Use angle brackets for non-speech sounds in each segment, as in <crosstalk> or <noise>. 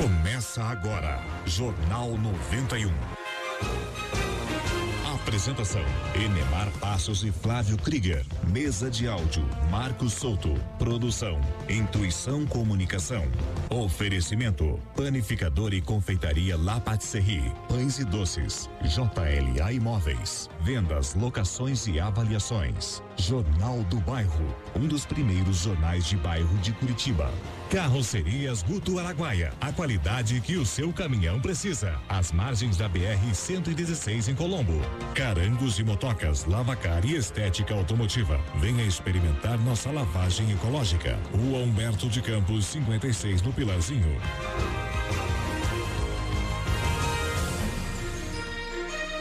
Começa agora, Jornal 91. Apresentação: Enemar Passos e Flávio Krieger. Mesa de áudio: Marcos Souto. Produção: Intuição Comunicação. Oferecimento: Panificador e Confeitaria La Patisserie. Pães e doces. JLA Imóveis. Vendas, locações e avaliações. Jornal do Bairro. Um dos primeiros jornais de bairro de Curitiba. Carrocerias Guto Araguaia. A qualidade que o seu caminhão precisa. Às margens da BR 116 em Colombo. Carangos e motocas, lavacar e estética automotiva. Venha experimentar nossa lavagem ecológica. Rua Humberto de Campos, 56 no Pilarzinho.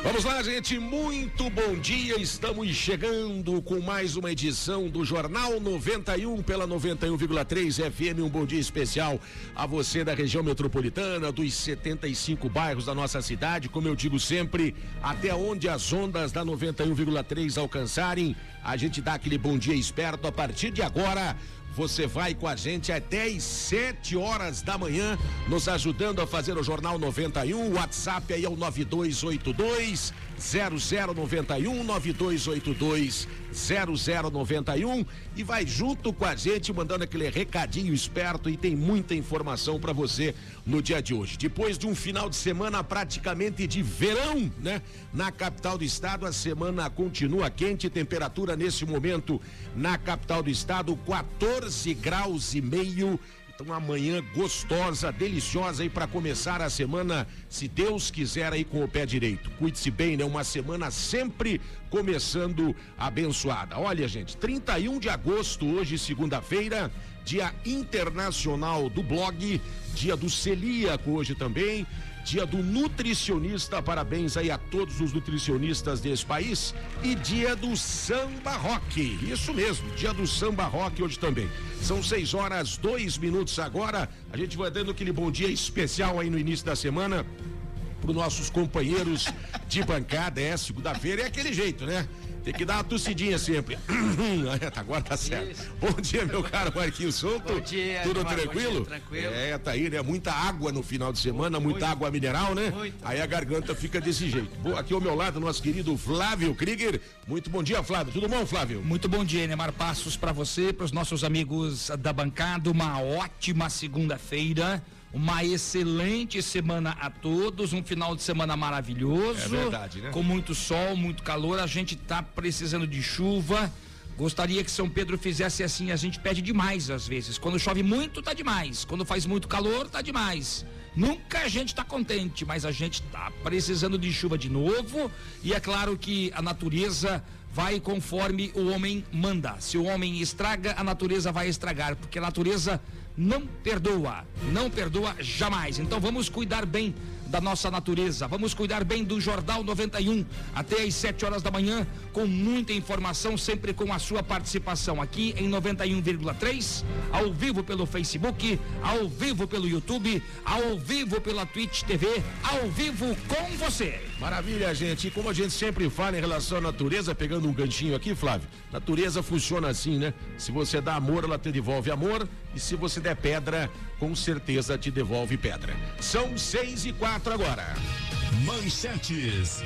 Vamos lá, gente. Muito bom dia. Estamos chegando com mais uma edição do Jornal 91 pela 91,3 FM. Um bom dia especial a você da região metropolitana, dos 75 bairros da nossa cidade. Como eu digo sempre, até onde as ondas da 91,3 alcançarem, a gente dá aquele bom dia esperto a partir de agora. Você vai com a gente até às 7 horas da manhã, nos ajudando a fazer o Jornal 91. O WhatsApp aí é o 9282 0091 9282 0091 e vai junto com a gente mandando aquele recadinho esperto e tem muita informação para você no dia de hoje. Depois de um final de semana praticamente de verão, né? Na capital do estado, a semana continua quente, temperatura nesse momento na capital do estado 14 graus e meio uma manhã gostosa, deliciosa aí para começar a semana, se Deus quiser aí com o pé direito. Cuide-se bem, né? Uma semana sempre começando abençoada. Olha, gente, 31 de agosto, hoje, segunda-feira, Dia Internacional do Blog, dia do celíaco hoje também dia do nutricionista, parabéns aí a todos os nutricionistas desse país, e dia do samba rock, isso mesmo, dia do samba rock hoje também. São seis horas, dois minutos agora, a gente vai dando aquele bom dia especial aí no início da semana para os nossos companheiros de bancada, é segunda-feira, é aquele jeito, né? Tem que dar uma tossidinha sempre. <clears throat> Agora tá certo. Isso. Bom dia, meu caro Marquinhos Souto. Bom dia. Tudo tranquilo? Dia, tranquilo. É, tá aí, né? Muita água no final de semana, muito, muita muito. água mineral, né? Muito. Aí a garganta fica desse jeito. Aqui ao meu lado, nosso querido Flávio Krieger. Muito bom dia, Flávio. Tudo bom, Flávio? Muito bom dia, Neymar Passos, para você, para os nossos amigos da bancada. Uma ótima segunda-feira. Uma excelente semana a todos, um final de semana maravilhoso. É verdade, né? Com muito sol, muito calor. A gente tá precisando de chuva. Gostaria que São Pedro fizesse assim, a gente pede demais às vezes. Quando chove muito, tá demais. Quando faz muito calor, tá demais. Nunca a gente tá contente, mas a gente tá precisando de chuva de novo. E é claro que a natureza vai conforme o homem manda. Se o homem estraga, a natureza vai estragar, porque a natureza não perdoa, não perdoa jamais. Então vamos cuidar bem da nossa natureza. Vamos cuidar bem do Jornal 91 até às 7 horas da manhã, com muita informação, sempre com a sua participação aqui em 91,3, ao vivo pelo Facebook, ao vivo pelo YouTube, ao vivo pela Twitch TV, ao vivo com você. Maravilha, gente. E como a gente sempre fala em relação à natureza, pegando um ganchinho aqui, Flávio, natureza funciona assim, né? Se você dá amor, ela te devolve amor, e se você der pedra, com certeza te devolve pedra. São seis e quatro agora. Manchetes.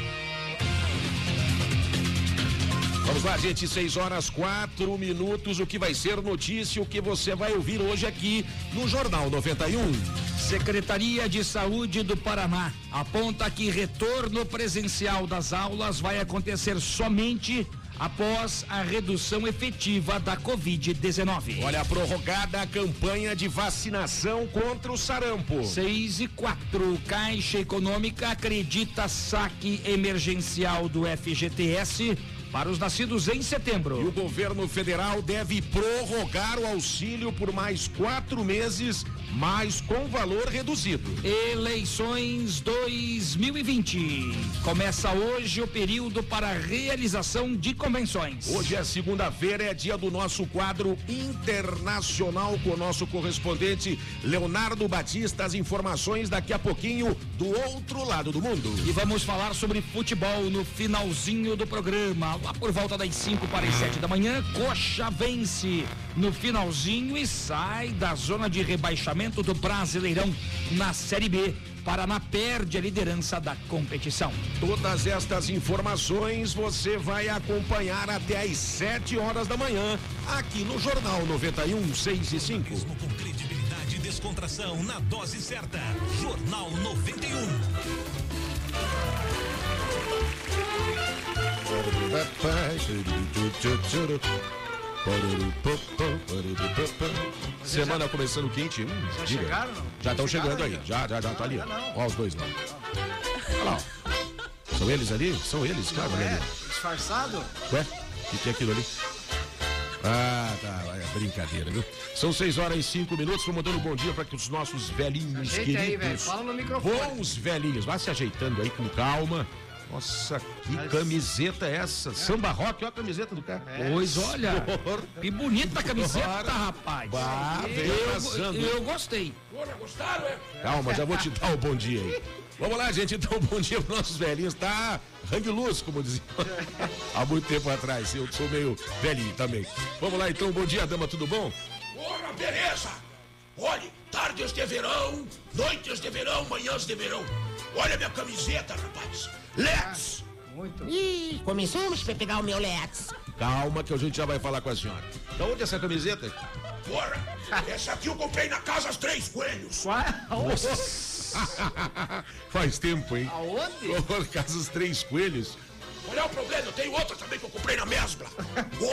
Vamos lá, gente, seis horas quatro minutos. O que vai ser notícia, o que você vai ouvir hoje aqui no Jornal 91. Secretaria de Saúde do Paraná aponta que retorno presencial das aulas vai acontecer somente após a redução efetiva da Covid-19. Olha, a prorrogada a campanha de vacinação contra o sarampo. 6 e 4. Caixa Econômica acredita saque emergencial do FGTS para os nascidos em setembro. E o governo federal deve prorrogar o auxílio por mais quatro meses, mas com valor reduzido. Eleições 2020. Começa hoje o período para realização de convenções. Hoje é segunda-feira, é dia do nosso quadro internacional com o nosso correspondente Leonardo Batista. As informações daqui a pouquinho do outro lado do mundo. E vamos falar sobre futebol no finalzinho do programa lá por volta das 5 para as 7 da manhã, Coxa vence no finalzinho e sai da zona de rebaixamento do Brasileirão na Série B. Paraná perde a liderança da competição. Todas estas informações você vai acompanhar até às 7 horas da manhã, aqui no Jornal 91, 6 e 5. Com credibilidade e descontração na dose certa. Jornal 91. Semana começando quente. Hum, Já diga. chegaram, não? Já estão chegando aí. Já, já, já, tá ali. Ó, os dois lá. Olha lá. ó. São eles ali? São eles, cara. Não é? Disfarçado? Ué? O que, é aquilo ali? Ah, tá. É brincadeira, viu? São 6 horas e 5 minutos. Vamos dando um bom dia para que os nossos velhinhos Ajeita aí, velho. queridos. Fala no microfone. Bons velhinhos. Vá se ajeitando aí com calma. Nossa, que Mas- camiseta é essa? Samba rock, olha a camiseta do cara. Pois olha, que bonita a camiseta, Bora. rapaz. Bah, eu, arrasando. eu gostei. Calma, já vou te dar o bom dia aí. Vamos lá, gente. Então, bom dia para nossos velhinhos. Tá rangue luz, como dizia <laughs> há muito tempo atrás. Eu sou meio velhinho também. Vamos lá, então. Bom dia, dama. Tudo bom? Ora, beleza! Olhe, tardes de verão, noites de verão, manhãs de verão. Olha minha camiseta, rapaz. Let's! Muito. Ih, começamos pra pegar o meu Let's. Calma, que a gente já vai falar com a senhora. Da onde é essa camiseta? Ora, <laughs> essa aqui eu comprei na Casa Os Três Coelhos. <laughs> Faz tempo, hein? Aonde? Por causa dos três coelhos. Qual é o problema? Eu tenho outra também que eu comprei na Mesbla.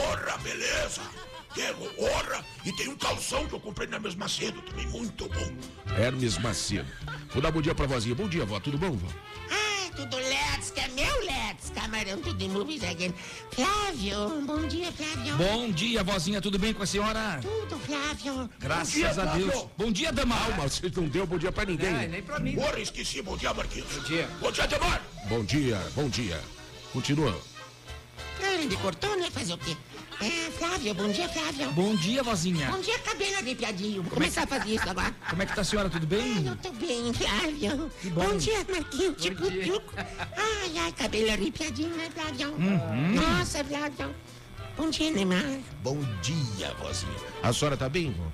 Ora, beleza! Quero, ora, e tem um calção que eu comprei na Mesma Cedo também, muito bom. Hermes Macedo. Vou dar bom dia pra vozinha. Bom dia, vó. Tudo bom, vó? Ai, tudo Let's, que é meu Let's. Camarão, tudo em again. Flávio, bom dia, Flávio. Bom dia, vozinha, tudo bem com a senhora? Tudo, Flávio. Graças dia, a Flávio. Deus. Bom dia, dama. Calma, você não deu bom dia pra ninguém. É, nem pra mim. Ora, esqueci. Bom dia, Marquinhos. Bom dia. Bom dia, Demar. Bom dia, bom dia. Continua. Ah, ele cortou, né? Fazer o quê? É, Flávio, bom dia, Flávio. Bom dia, vozinha. Bom dia, cabelo arrepiadinho. Vou começar a fazer isso agora. Como é que tá a senhora, tudo bem? Eu tô bem, Flávio. bom. Bom dia, Marquinhos. Tipo, dia. tchuco. Ai, ai, cabelo arrepiadinho, né, Flávio? Uhum. Nossa, Flávio. Bom dia, Neymar. Bom dia, vozinha. A senhora tá bem, vó?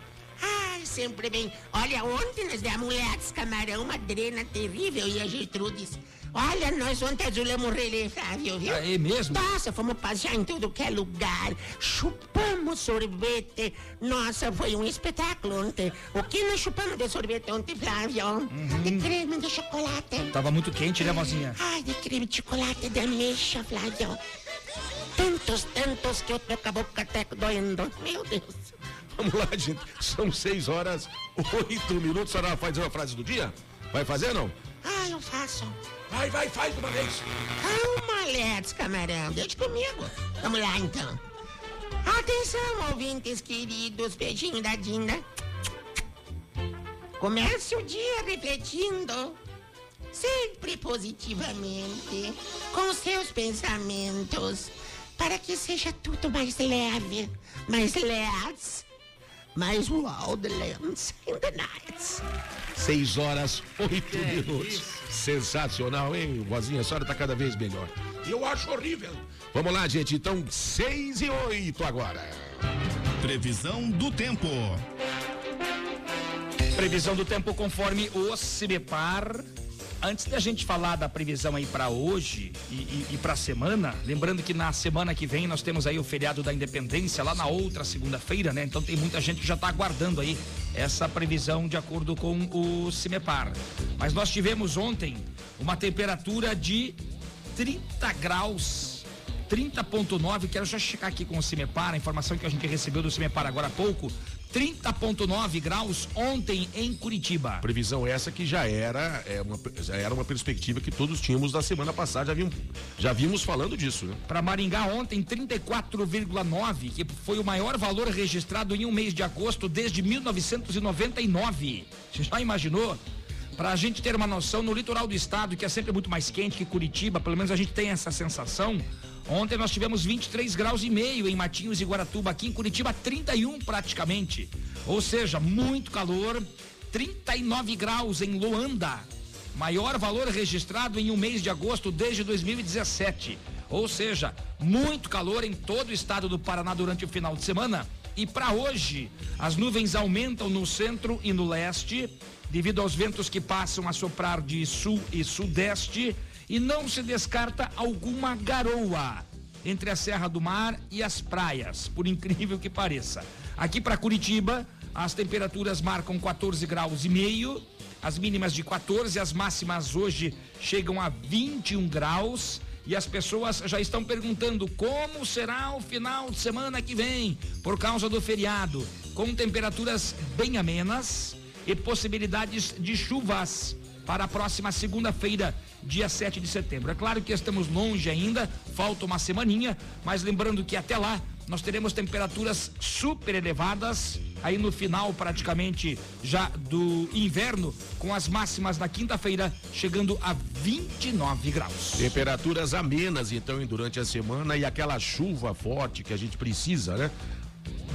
Ai, sempre bem. Olha, ontem nós demos Let's, camarão, uma drena terrível e a Gertrudes. Olha, nós ontem azulamos o relé, Flávio, viu? Ah, é mesmo? Nossa, fomos passear em tudo que é lugar. Chupamos sorvete. Nossa, foi um espetáculo ontem. O que nós chupamos de sorvete ontem, Flávio? Uhum. De creme de chocolate. Tava muito quente, né, vozinha? Ai, de creme de chocolate de ameixa, Flávio. Tantos, tantos que eu tô com a boca até doendo. Meu Deus. Vamos lá, gente. São 6 horas, 8 minutos. A senhora vai fazer uma frase do dia? Vai fazer, não? Ai, eu faço. Vai, vai, faz de uma vez. Calma, Let's, camarão. Deixa comigo. Vamos lá, então. Atenção, ouvintes queridos. Beijinho da Dinda. Comece o dia refletindo. Sempre positivamente. Com seus pensamentos. Para que seja tudo mais leve. Mais let's. Mais wildlands in the nights. 6 horas, 8 É minutos. isso. Sensacional, hein, vozinha? A senhora tá cada vez melhor. Eu acho horrível. Vamos lá, gente. Então, 6 e 8 agora. Previsão do tempo. Previsão do tempo conforme o CIMEPAR. Antes da gente falar da previsão aí para hoje e, e, e para semana, lembrando que na semana que vem nós temos aí o feriado da Independência lá na outra segunda-feira, né? Então tem muita gente que já está aguardando aí essa previsão de acordo com o CIMEPAR. Mas nós tivemos ontem uma temperatura de 30 graus 30.9, quero já checar aqui com o Cimepar, a informação que a gente recebeu do Cimepar agora há pouco. 30.9 graus ontem em Curitiba. Previsão essa que já era, é, uma, já era uma perspectiva que todos tínhamos da semana passada, já vimos, já vimos falando disso, né? Para Maringá ontem 34,9, que foi o maior valor registrado em um mês de agosto desde 1999. Você já imaginou? Para a gente ter uma noção, no litoral do estado, que é sempre muito mais quente que Curitiba, pelo menos a gente tem essa sensação. Ontem nós tivemos 23 graus e meio em Matinhos e Guaratuba, aqui em Curitiba 31 praticamente. Ou seja, muito calor. 39 graus em Luanda, maior valor registrado em um mês de agosto desde 2017. Ou seja, muito calor em todo o estado do Paraná durante o final de semana. E para hoje, as nuvens aumentam no centro e no leste, devido aos ventos que passam a soprar de sul e sudeste, e não se descarta alguma garoa entre a Serra do Mar e as praias, por incrível que pareça. Aqui para Curitiba, as temperaturas marcam 14 graus e meio, as mínimas de 14, as máximas hoje chegam a 21 graus. E as pessoas já estão perguntando como será o final de semana que vem, por causa do feriado, com temperaturas bem amenas e possibilidades de chuvas para a próxima segunda-feira, dia 7 de setembro. É claro que estamos longe ainda, falta uma semaninha, mas lembrando que até lá nós teremos temperaturas super elevadas aí no final praticamente já do inverno, com as máximas na quinta-feira chegando a 29 graus. Temperaturas amenas então durante a semana e aquela chuva forte que a gente precisa, né?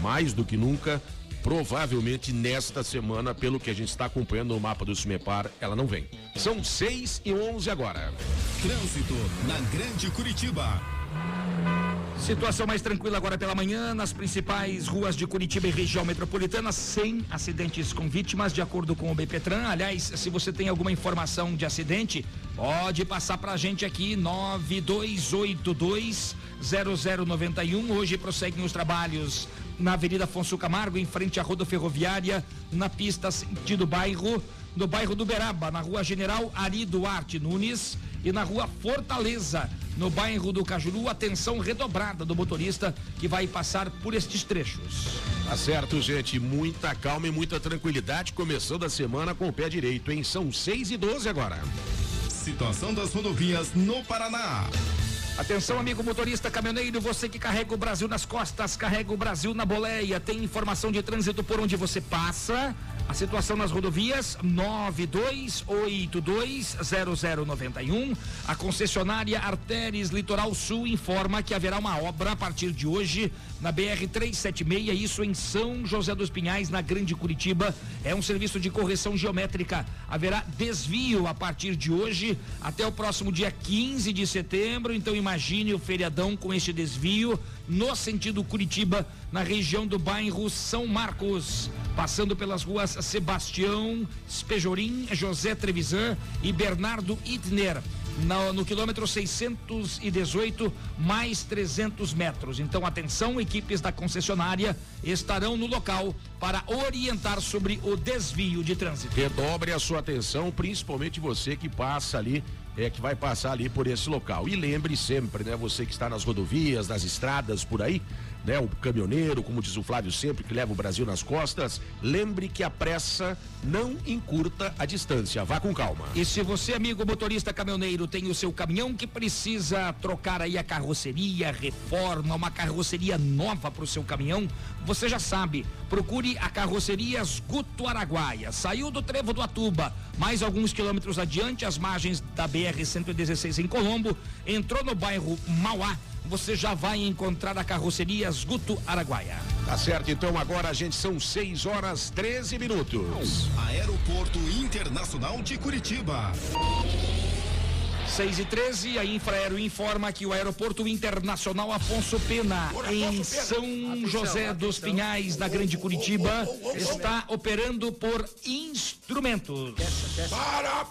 Mais do que nunca provavelmente nesta semana, pelo que a gente está acompanhando no mapa do Sumepar, ela não vem. São 6 e 11 agora. Trânsito na Grande Curitiba. Situação mais tranquila agora pela manhã nas principais ruas de Curitiba e região metropolitana, sem acidentes com vítimas, de acordo com o BPTran. Aliás, se você tem alguma informação de acidente, pode passar para a gente aqui 9282 0091. Hoje prosseguem os trabalhos na Avenida Afonso Camargo, em frente à roda ferroviária, na pista sentido bairro, no bairro do Beraba, na rua General Ari Duarte Nunes e na rua Fortaleza, no bairro do Cajuru, atenção redobrada do motorista que vai passar por estes trechos. Tá certo, gente, muita calma e muita tranquilidade, começando a semana com o pé direito, hein? São 6 e 12 agora. Situação das rodovias no Paraná. Atenção, amigo motorista caminhoneiro, você que carrega o Brasil nas costas, carrega o Brasil na boleia, tem informação de trânsito por onde você passa. A situação nas rodovias 92820091. A concessionária Artéries Litoral Sul informa que haverá uma obra a partir de hoje na BR 376, isso em São José dos Pinhais, na Grande Curitiba. É um serviço de correção geométrica. Haverá desvio a partir de hoje até o próximo dia 15 de setembro. Então imagine o feriadão com este desvio no sentido Curitiba, na região do bairro São Marcos, passando pelas ruas Sebastião, Espejorim, José Trevisan e Bernardo Itner. No, no, quilômetro 618 mais 300 metros. Então, atenção, equipes da concessionária estarão no local para orientar sobre o desvio de trânsito. Redobre a sua atenção, principalmente você que passa ali é que vai passar ali por esse local. E lembre sempre, né, você que está nas rodovias, nas estradas por aí, né, o caminhoneiro, como diz o Flávio sempre, que leva o Brasil nas costas, lembre que a pressa não encurta a distância. Vá com calma. E se você, amigo motorista caminhoneiro, tem o seu caminhão que precisa trocar aí a carroceria, reforma, uma carroceria nova para o seu caminhão, você já sabe, procure a carroceria Guto Araguaia. Saiu do Trevo do Atuba, mais alguns quilômetros adiante, às margens da BR-116 em Colombo, entrou no bairro Mauá você já vai encontrar a carroceria Guto Araguaia. Tá certo, então agora a gente são 6 horas 13 minutos. Aeroporto Internacional de Curitiba. 6 e 13, a Infraero informa que o Aeroporto Internacional Afonso Pena, em São José dos Pinhais, na Grande Curitiba, está operando por instrumentos. Para,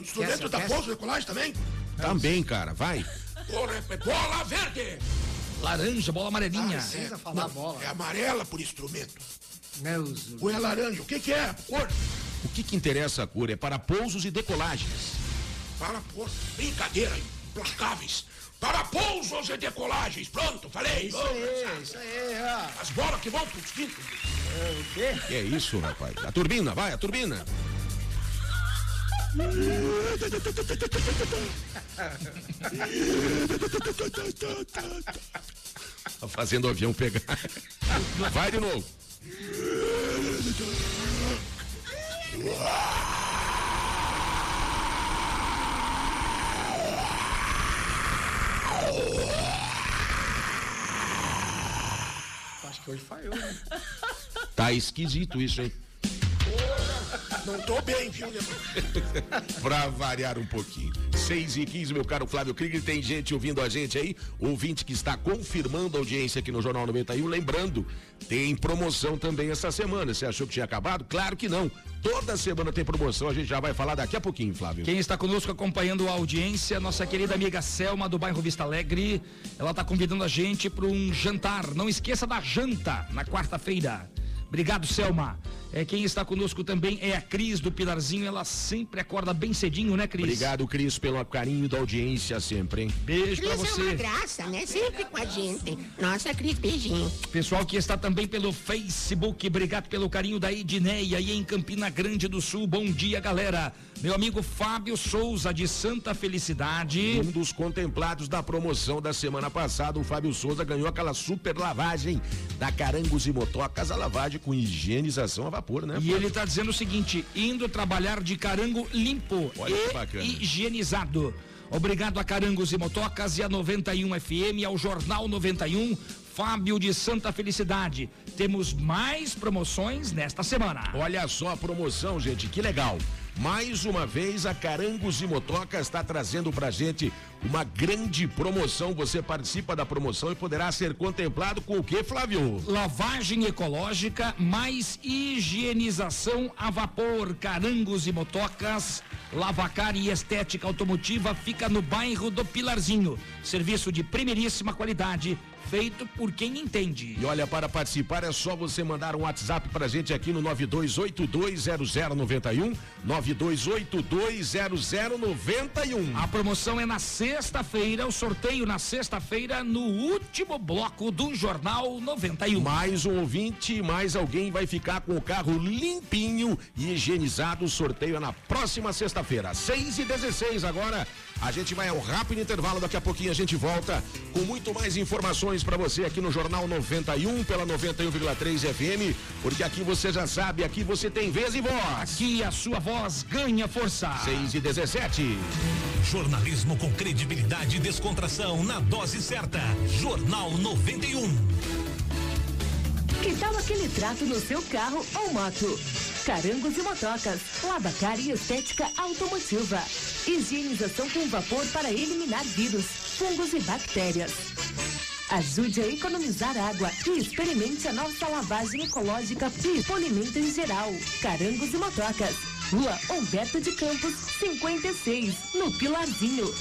instrumento da Pouso Decolagem também? Também, cara, vai. Bola verde! Laranja, bola amarelinha. Ah, é, falar não, bola. É amarela por instrumento. Meus... Ou é laranja? O que, que é? Cor? O que, que interessa a cor? É para pousos e decolagens. Para pousos. Brincadeira, implacáveis. Para pousos e decolagens. Pronto, falei. Isso aí, isso aí. As bolas que vão pro quintos. É, o quê? Que é isso, rapaz? A turbina, vai, a turbina. Tá fazendo o avião pegar. Vai de novo. Acho que hoje falhou, né? Tá esquisito isso, hein? Não tô bem, viu, <laughs> pra variar um pouquinho. 6 e 15 meu caro Flávio Krieger, tem gente ouvindo a gente aí, ouvinte que está confirmando a audiência aqui no Jornal 91. Lembrando, tem promoção também essa semana. Você achou que tinha acabado? Claro que não. Toda semana tem promoção, a gente já vai falar daqui a pouquinho, Flávio. Quem está conosco acompanhando a audiência, nossa querida amiga Selma do bairro Vista Alegre. Ela está convidando a gente para um jantar. Não esqueça da janta na quarta-feira. Obrigado, Selma. É, quem está conosco também é a Cris do Pilarzinho. Ela sempre acorda bem cedinho, né, Cris? Obrigado, Cris, pelo carinho da audiência sempre, hein? Beijo Cris pra você. é uma graça, né? Sempre com a gente. Nossa, Cris, beijinho. Pessoal que está também pelo Facebook, obrigado pelo carinho da Edneia aí em Campina Grande do Sul. Bom dia, galera. Meu amigo Fábio Souza de Santa Felicidade. Um dos contemplados da promoção da semana passada, o Fábio Souza ganhou aquela super lavagem da Carangos e Motocas, a lavagem com higienização a vapor, né? E ele está dizendo o seguinte: indo trabalhar de carango limpo Olha e higienizado. Obrigado a Carangos e Motocas e a 91 FM, ao Jornal 91, Fábio de Santa Felicidade. Temos mais promoções nesta semana. Olha só a promoção, gente, que legal. Mais uma vez, a Carangos e Motoca está trazendo pra gente uma grande promoção. Você participa da promoção e poderá ser contemplado com o que, Flávio? Lavagem ecológica mais higienização a vapor. Carangos e motocas. Lavacar e estética automotiva fica no bairro do Pilarzinho. Serviço de primeiríssima qualidade, feito por quem entende. E olha, para participar é só você mandar um WhatsApp pra gente aqui no 92820091, 92820091. A promoção é na sexta-feira, o sorteio na sexta-feira, no último bloco do Jornal 91. Mais um ouvinte, mais alguém vai ficar com o carro limpinho e higienizado. O sorteio é na próxima sexta-feira, 6 e 16 agora. A gente vai ao rápido intervalo, daqui a pouquinho a gente volta com muito mais informações para você aqui no Jornal 91 pela 91,3 FM, porque aqui você já sabe, aqui você tem vez e voz. Aqui a sua voz ganha força. 6 e 17. Jornalismo com credibilidade e descontração na dose certa. Jornal 91. Que tal aquele trato no seu carro ou moto? Carangos e motocas, lavacar e estética automotiva. Higienização com vapor para eliminar vírus, fungos e bactérias. Ajude a economizar água e experimente a nossa lavagem ecológica e polimento em geral. Carangos e motocas. Rua Humberto de Campos, 56, no Pilarzinho.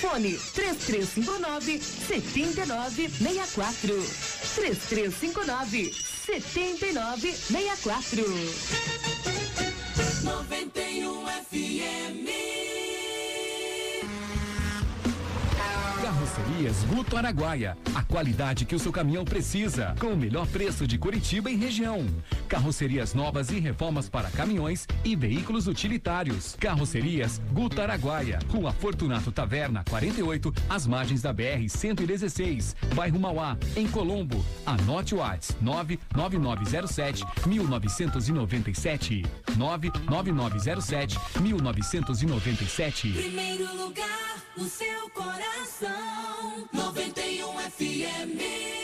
Fone 3359 7964. 3359 7964. 91 FM. Carrocerias Guto Araguaia. A qualidade que o seu caminhão precisa. Com o melhor preço de Curitiba e região. Carrocerias novas e reformas para caminhões e veículos utilitários. Carrocerias Guto Araguaia. Rua Fortunato Taverna, 48, às margens da BR 116, bairro Mauá, em Colombo. Anote o WhatsApp 99907 1997. 99907 1997. Primeiro lugar no seu coração. 91 FM.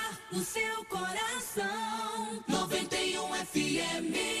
no seu coração. 91 FM.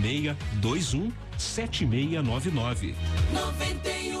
21 7699. 91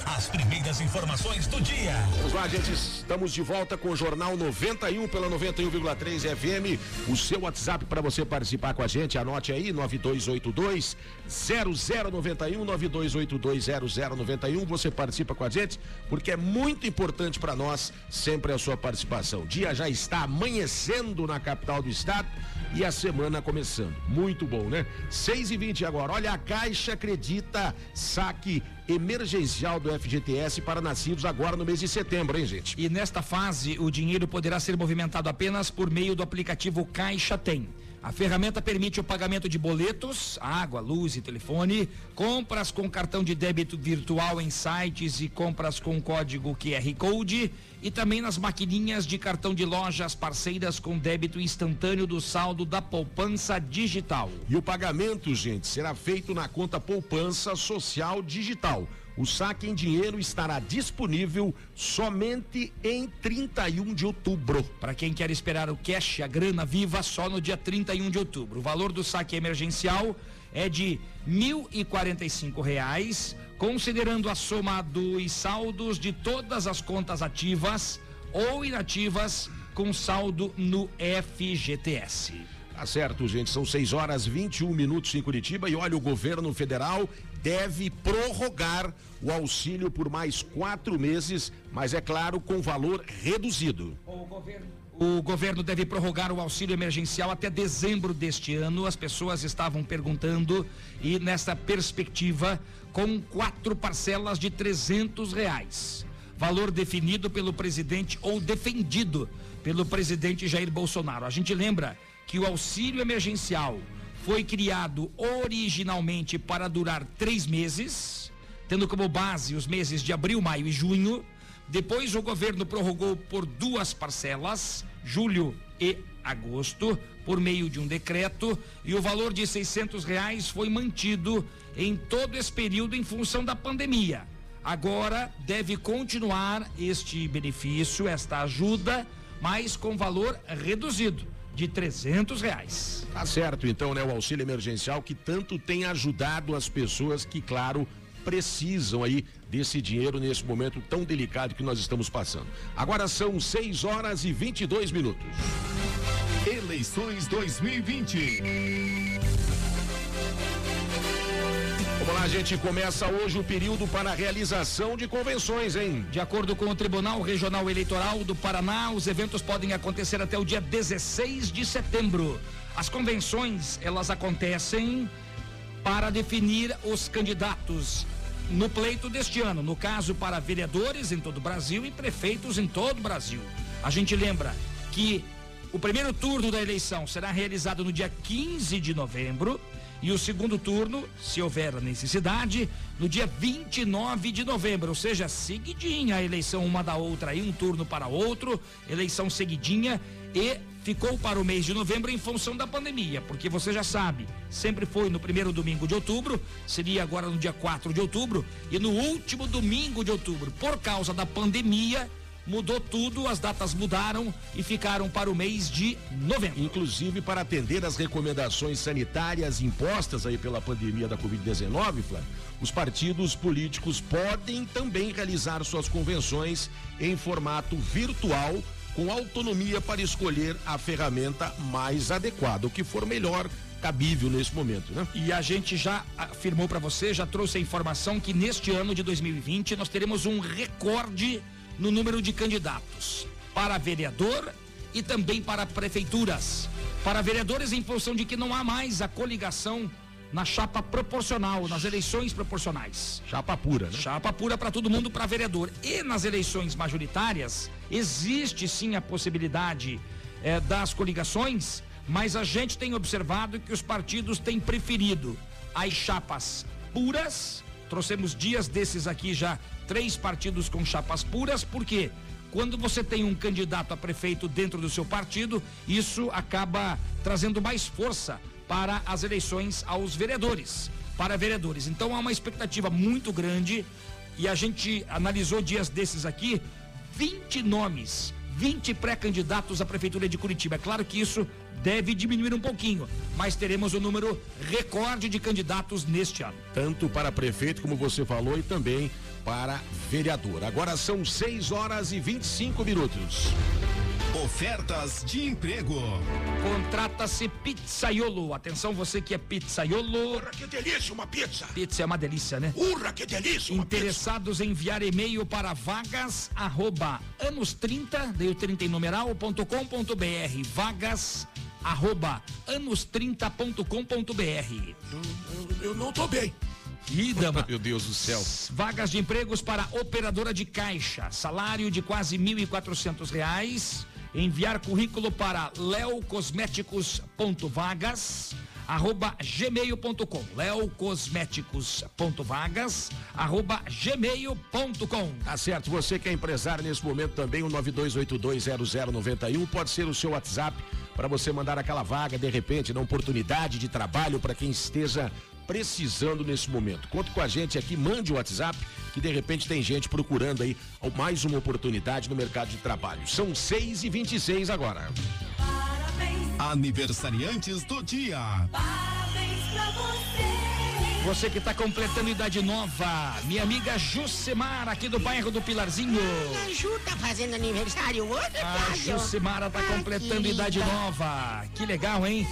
As primeiras informações do dia. Vamos lá, gente. Estamos de volta com o Jornal 91 pela 91,3 FM. O seu WhatsApp para você participar com a gente. Anote aí: 9282 0091 9282 0091. Você participa com a gente porque é muito importante para nós sempre a sua participação. O dia já está amanhecendo na capital do estado e a semana começando. Muito bom, né? 6 e 20 agora. Olha, a Caixa acredita saque emergencial do FGTS para nascidos agora no mês de setembro, hein, gente? E nesta fase, o dinheiro poderá ser movimentado apenas por meio do aplicativo Caixa Tem. A ferramenta permite o pagamento de boletos, água, luz e telefone, compras com cartão de débito virtual em sites e compras com código QR Code e também nas maquininhas de cartão de lojas parceiras com débito instantâneo do saldo da poupança digital. E o pagamento, gente, será feito na conta poupança social digital. O saque em dinheiro estará disponível somente em 31 de outubro. Para quem quer esperar o cash, a grana viva, só no dia 31 de outubro. O valor do saque emergencial é de 1.045 reais, considerando a soma dos saldos de todas as contas ativas ou inativas com saldo no FGTS. Tá certo, gente. São 6 horas 21 minutos em Curitiba e olha, o governo federal deve prorrogar o auxílio por mais quatro meses, mas é claro, com valor reduzido. O governo. O governo deve prorrogar o auxílio emergencial até dezembro deste ano. As pessoas estavam perguntando e nessa perspectiva, com quatro parcelas de trezentos reais. Valor definido pelo presidente ou defendido pelo presidente Jair Bolsonaro. A gente lembra que o auxílio emergencial foi criado originalmente para durar três meses, tendo como base os meses de abril, maio e junho. Depois o governo prorrogou por duas parcelas, julho e agosto, por meio de um decreto, e o valor de seiscentos reais foi mantido em todo esse período em função da pandemia. Agora deve continuar este benefício, esta ajuda, mas com valor reduzido de trezentos reais. Tá certo, então, né? O auxílio emergencial que tanto tem ajudado as pessoas que, claro, precisam aí desse dinheiro nesse momento tão delicado que nós estamos passando. Agora são 6 horas e 22 minutos. Eleições 2020. Vamos lá, gente. Começa hoje o período para a realização de convenções, hein? De acordo com o Tribunal Regional Eleitoral do Paraná, os eventos podem acontecer até o dia 16 de setembro. As convenções, elas acontecem para definir os candidatos no pleito deste ano, no caso para vereadores em todo o Brasil e prefeitos em todo o Brasil. A gente lembra que o primeiro turno da eleição será realizado no dia 15 de novembro e o segundo turno, se houver necessidade, no dia 29 de novembro, ou seja, seguidinha a eleição uma da outra, aí um turno para outro, eleição seguidinha e ficou para o mês de novembro em função da pandemia, porque você já sabe, sempre foi no primeiro domingo de outubro, seria agora no dia 4 de outubro e no último domingo de outubro, por causa da pandemia, mudou tudo, as datas mudaram e ficaram para o mês de novembro. Inclusive para atender as recomendações sanitárias impostas aí pela pandemia da Covid-19, Flávio, os partidos políticos podem também realizar suas convenções em formato virtual com autonomia para escolher a ferramenta mais adequada, o que for melhor cabível nesse momento, né? E a gente já afirmou para você, já trouxe a informação que neste ano de 2020 nós teremos um recorde no número de candidatos para vereador e também para prefeituras. Para vereadores, em função de que não há mais a coligação na chapa proporcional, nas eleições proporcionais. Chapa pura, né? Chapa pura para todo mundo, para vereador. E nas eleições majoritárias, existe sim a possibilidade eh, das coligações, mas a gente tem observado que os partidos têm preferido as chapas puras. Trouxemos dias desses aqui já três partidos com chapas puras, por quê? Quando você tem um candidato a prefeito dentro do seu partido, isso acaba trazendo mais força para as eleições aos vereadores, para vereadores. Então há uma expectativa muito grande e a gente analisou dias desses aqui 20 nomes, 20 pré-candidatos à prefeitura de Curitiba. É claro que isso deve diminuir um pouquinho, mas teremos o um número recorde de candidatos neste ano. Tanto para prefeito, como você falou, e também para vereador. Agora são 6 horas e 25 minutos. Ofertas de emprego. Contrata-se pizzaiolo. Atenção, você que é pizzaiolo. Urra, que delícia uma pizza. Pizza é uma delícia, né? Urra, que delícia uma Interessados em enviar e-mail para vagas arroba anos 30, dei o 30 em numeral, ponto com, ponto br. Vagas arroba anos30.com.br. Eu, eu, eu não tô bem. Dama. Meu Deus do céu. Vagas de empregos para operadora de caixa. Salário de quase 1.400 reais. Enviar currículo para leocosméticos.vagas arroba gmail.com leocosméticos.vagas arroba gmail.com Tá certo, você que é empresário nesse momento também, o 92820091 pode ser o seu WhatsApp para você mandar aquela vaga, de repente, na oportunidade de trabalho para quem esteja precisando nesse momento. Conte com a gente aqui, mande o WhatsApp, que de repente tem gente procurando aí mais uma oportunidade no mercado de trabalho. São 6 e 26 agora. Aniversariantes do dia. Parabéns pra você. Você que está completando idade nova, minha amiga Jucimara, aqui do bairro do Pilarzinho. A Ju tá fazendo aniversário hoje, A? Jucimara tá Ah, completando idade nova. Que legal, hein?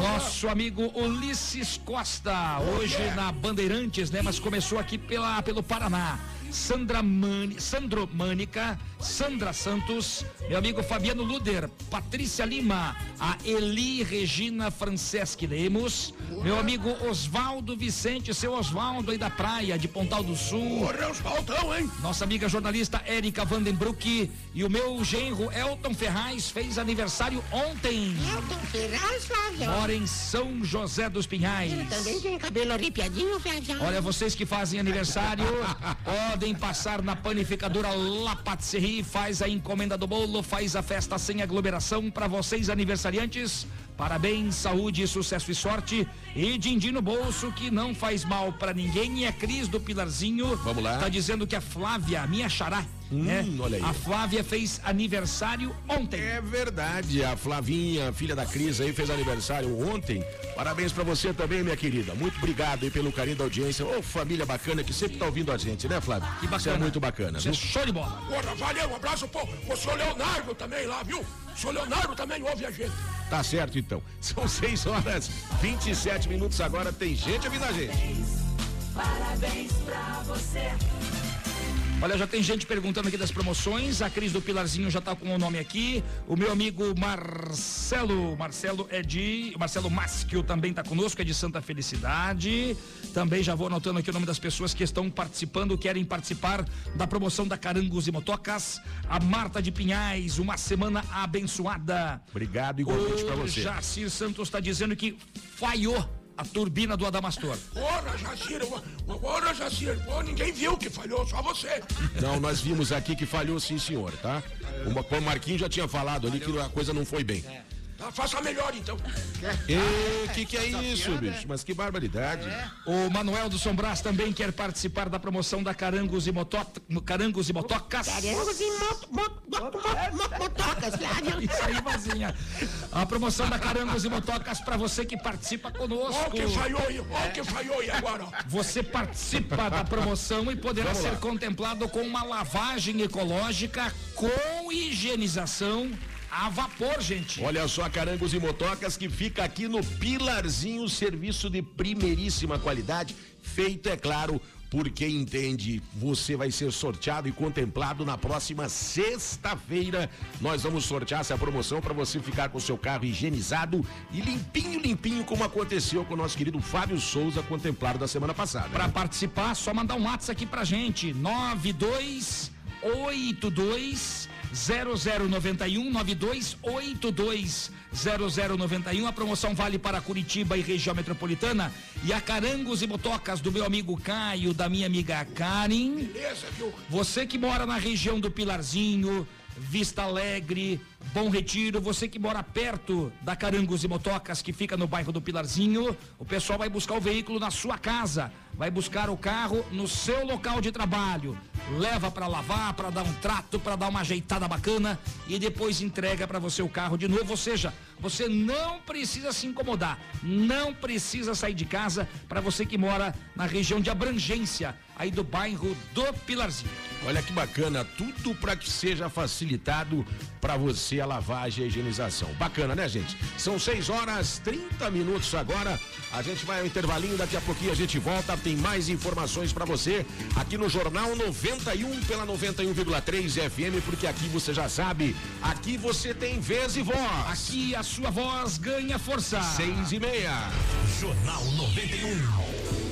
Nosso amigo Ulisses Costa, hoje na Bandeirantes, né? Mas começou aqui pela, pelo Paraná. Sandra Mani, Sandro Mânica, Sandra Santos, meu amigo Fabiano Luder, Patrícia Lima, a Eli Regina Franceschi Lemos, meu amigo Oswaldo Vicente, seu Oswaldo aí da praia de Pontal do Sul. Porra, os baltão, hein? Nossa amiga jornalista Érica Vandenbroek e o meu genro Elton Ferraz fez aniversário ontem. Elton Ferraz, Flávio. Mora em São José dos Pinhais. Ele também tem cabelo arrepiadinho, Flávio. Olha, vocês que fazem aniversário, <laughs> podem passar na panificadora La Patisserie, faz a encomenda do bolo, faz a festa sem aglomeração para vocês aniversariantes. Parabéns, saúde, sucesso e sorte. E din-din no bolso que não faz mal para ninguém. E a Cris do Pilarzinho Vamos lá. tá dizendo que a Flávia, minha xará, né? olha aí. A Flávia fez aniversário ontem. É verdade, a Flavinha, filha da Cris aí, fez aniversário ontem. Parabéns pra você também, minha querida. Muito obrigado aí pelo carinho da audiência. Ô, família bacana que sempre tá ouvindo a gente, né, Flávio? Que bacana. Isso é muito bacana, Isso é viu? show de bola. Porra, valeu, um abraço pro, pro senhor Leonardo também lá, viu? O senhor Leonardo também ouve a gente. Tá certo, então. <laughs> São 6 horas 27 minutos agora. Tem gente ouvindo a gente. Parabéns pra você. Olha, já tem gente perguntando aqui das promoções. A Cris do Pilarzinho já tá com o nome aqui. O meu amigo Marcelo, Marcelo é de, Marcelo Maschio também tá conosco, é de Santa Felicidade. Também já vou anotando aqui o nome das pessoas que estão participando, querem participar da promoção da Carangos e Motocas. A Marta de Pinhais, uma semana abençoada. Obrigado igualmente pra O você. Jacir Santos está dizendo que falhou a turbina do Adamastor. Porra, Jacir, porra, Jacir, pô, ninguém viu que falhou, só você. Não, nós vimos aqui que falhou sim, senhor, tá? Uma, o Marquinhos já tinha falado ali que a coisa não foi bem. Tá, faça melhor então. E que que é isso, bicho? Mas que barbaridade. O Manuel do Sombras também quer participar da promoção da Carangos e, Moto... Carangos e Motocas. Carangos e moto, motocas. Isso aí, Vazinha. A promoção da Carangos e Motocas para você que participa conosco. o que falhou aí, ó o que falhou aí agora. Você participa da promoção e poderá ser contemplado com uma lavagem ecológica com higienização a vapor, gente. Olha só, Carangos e Motocas que fica aqui no Pilarzinho, serviço de primeiríssima qualidade, feito, é claro, por quem entende. Você vai ser sorteado e contemplado na próxima sexta-feira. Nós vamos sortear essa promoção para você ficar com o seu carro higienizado e limpinho, limpinho, como aconteceu com o nosso querido Fábio Souza, contemplado da semana passada. Para participar, só mandar um WhatsApp aqui pra gente. 9282 0091 9282 0091. A promoção vale para Curitiba e região metropolitana. E a Carangos e Motocas do meu amigo Caio, da minha amiga Karen. Você que mora na região do Pilarzinho, Vista Alegre, Bom Retiro, você que mora perto da Carangos e Motocas, que fica no bairro do Pilarzinho, o pessoal vai buscar o veículo na sua casa, vai buscar o carro no seu local de trabalho, leva para lavar, para dar um trato, para dar uma ajeitada bacana e depois entrega para você o carro de novo, ou seja, você não precisa se incomodar, não precisa sair de casa para você que mora na região de abrangência aí do bairro do Pilarzinho. Olha que bacana, tudo para que seja facilitado para você a lavagem e a higienização. Bacana, né, gente? São 6 horas 30 minutos agora. A gente vai ao intervalinho, daqui a pouquinho a gente volta. Tem mais informações para você aqui no Jornal 91 pela 91,3 FM, porque aqui você já sabe, aqui você tem vez e voz. Aqui a sua voz ganha força. Seis e meia. Jornal 91.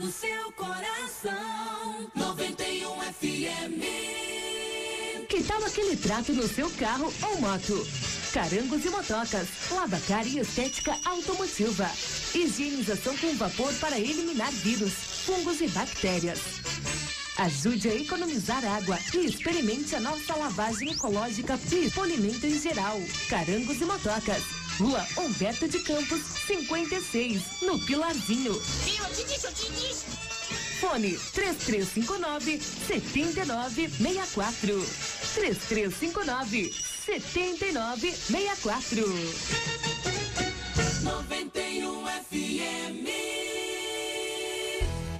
no seu coração. 91 FM. Que tal aquele trato no seu carro ou moto? Carangos e motocas, lavacar e estética automotiva. Higienização com vapor para eliminar vírus, fungos e bactérias. Ajude a economizar água e experimente a nossa lavagem ecológica e polimento em geral. Carangos e motocas. Rua Humberto de Campos, 56, no Pilarzinho. Viu? Eu te disse, eu te disse. Fone 3359 7964. 3359 7964. 91 FM.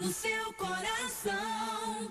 no seu coração.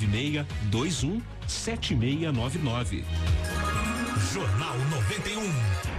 21 7699. Jornal 91.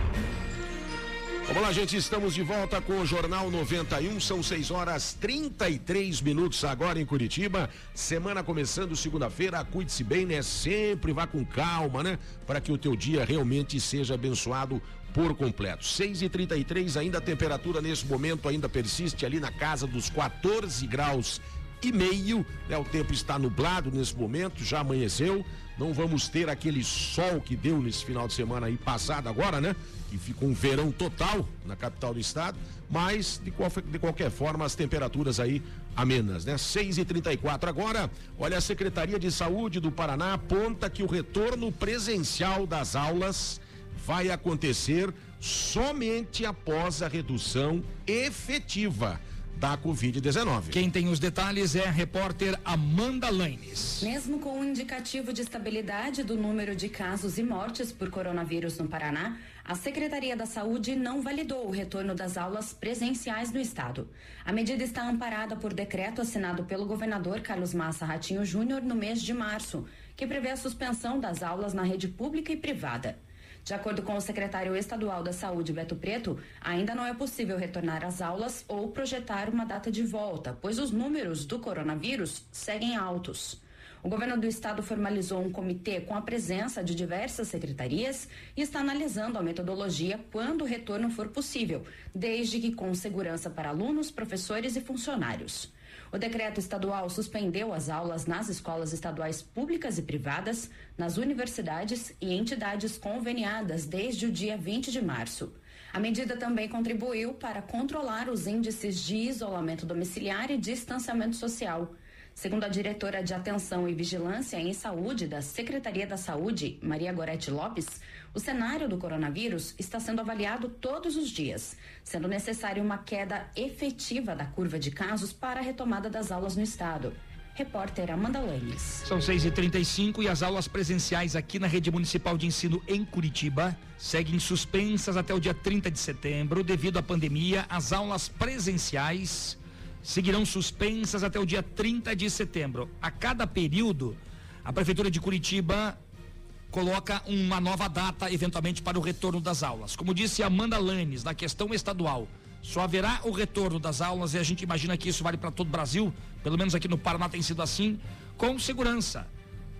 Vamos lá, gente, estamos de volta com o Jornal 91, são 6 horas 33 minutos agora em Curitiba. Semana começando segunda-feira, cuide-se bem, né? Sempre vá com calma, né? Para que o teu dia realmente seja abençoado por completo. 6 e 33 ainda a temperatura nesse momento ainda persiste ali na casa dos 14 graus e meio, né? O tempo está nublado nesse momento, já amanheceu. Não vamos ter aquele sol que deu nesse final de semana aí passado agora, né? Que ficou um verão total na capital do estado, mas de, qual- de qualquer forma as temperaturas aí amenas, né? 6 e 34 agora. Olha, a Secretaria de Saúde do Paraná aponta que o retorno presencial das aulas vai acontecer somente após a redução efetiva da Covid-19. Quem tem os detalhes é a repórter Amanda Lanes. Mesmo com o indicativo de estabilidade do número de casos e mortes por coronavírus no Paraná, a Secretaria da Saúde não validou o retorno das aulas presenciais no estado. A medida está amparada por decreto assinado pelo governador Carlos Massa Ratinho Júnior no mês de março, que prevê a suspensão das aulas na rede pública e privada. De acordo com o secretário estadual da Saúde, Beto Preto, ainda não é possível retornar às aulas ou projetar uma data de volta, pois os números do coronavírus seguem altos. O governo do estado formalizou um comitê com a presença de diversas secretarias e está analisando a metodologia quando o retorno for possível, desde que com segurança para alunos, professores e funcionários. O decreto estadual suspendeu as aulas nas escolas estaduais públicas e privadas, nas universidades e entidades conveniadas desde o dia 20 de março. A medida também contribuiu para controlar os índices de isolamento domiciliar e distanciamento social. Segundo a diretora de Atenção e Vigilância em Saúde da Secretaria da Saúde, Maria Gorete Lopes, o cenário do coronavírus está sendo avaliado todos os dias, sendo necessária uma queda efetiva da curva de casos para a retomada das aulas no estado. Repórter Amanda Lanes. São 6h35 e as aulas presenciais aqui na Rede Municipal de Ensino em Curitiba seguem suspensas até o dia 30 de setembro. Devido à pandemia, as aulas presenciais seguirão suspensas até o dia 30 de setembro. A cada período, a Prefeitura de Curitiba coloca uma nova data, eventualmente, para o retorno das aulas. Como disse Amanda Lanes, na questão estadual, só haverá o retorno das aulas e a gente imagina que isso vale para todo o Brasil, pelo menos aqui no Paraná tem sido assim, com segurança.